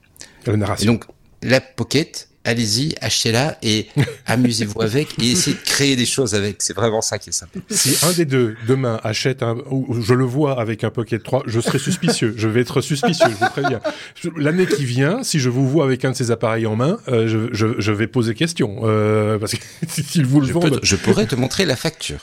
La narration. Et donc, la pocket, allez-y, achetez-la et <laughs> amusez-vous avec et essayez de créer des choses avec. C'est vraiment ça qui est sympa. Si un des deux demain achète un, ou je le vois avec un Pocket 3, je serai suspicieux. je vais être suspicieux, je vous préviens. L'année qui vient, si je vous vois avec un de ces appareils en main, euh, je, je, je, vais poser question euh, parce que <laughs> s'ils vous le je vendent, je pourrais te montrer la facture.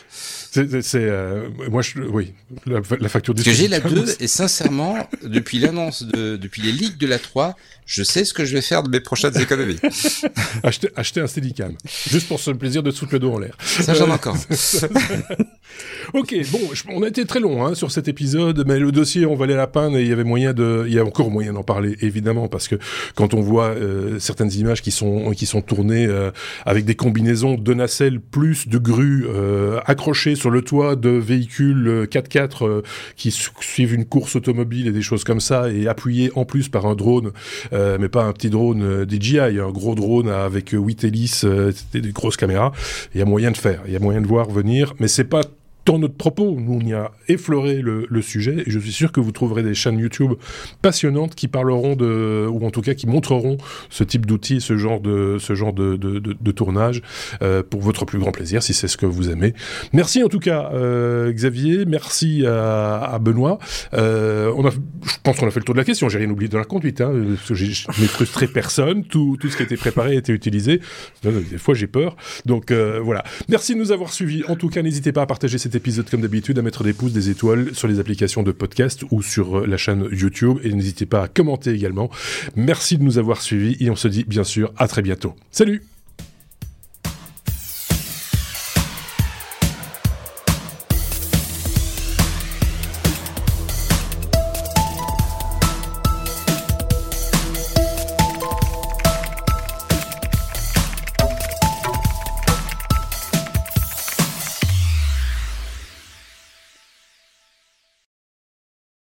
C'est, euh, moi, je, oui, la, la facture du. Parce que j'ai la 2 et sincèrement, depuis l'annonce de, depuis les leaks de la 3, je sais ce que je vais faire de mes prochaines économies. <laughs> acheter, acheter un Steadicam, juste pour ce plaisir de foutre le dos en l'air. Ça, j'en ai encore. <laughs> ok, bon, on a été très long hein, sur cet épisode, mais le dossier, on valait la peine et il y avait moyen de, il y a encore moyen d'en parler, évidemment, parce que quand on voit euh, certaines images qui sont qui sont tournées euh, avec des combinaisons de nacelles plus de grues euh, accrochées sur le toit de véhicules 4x4 euh, qui suivent une course automobile et des choses comme ça, et appuyées en plus par un drone, euh, mais pas un petit drone euh, DJI, un gros drone avec 8 hélices, des grosses caméras. Il y a moyen de faire, il y a moyen de voir venir, mais c'est pas dans notre propos. Nous, on y a effleuré le, sujet et je suis sûr que vous trouverez des chaînes YouTube passionnantes qui parleront de, ou en tout cas qui montreront ce type d'outils, ce genre de, ce genre de, de, de, de tournage euh, pour votre plus grand plaisir, si c'est ce que vous aimez. Merci en tout cas, euh, Xavier. Merci à, Benoît. Euh, on a, je pense qu'on a fait le tour de la question. J'ai rien oublié dans la conduite. Hein, je n'ai frustré personne. Tout, tout ce qui était préparé a été utilisé. Des fois, j'ai peur. Donc voilà. Merci de nous avoir suivis. En tout cas, n'hésitez pas à partager épisode comme d'habitude, à mettre des pouces, des étoiles sur les applications de podcast ou sur la chaîne YouTube. Et n'hésitez pas à commenter également. Merci de nous avoir suivis et on se dit bien sûr à très bientôt. Salut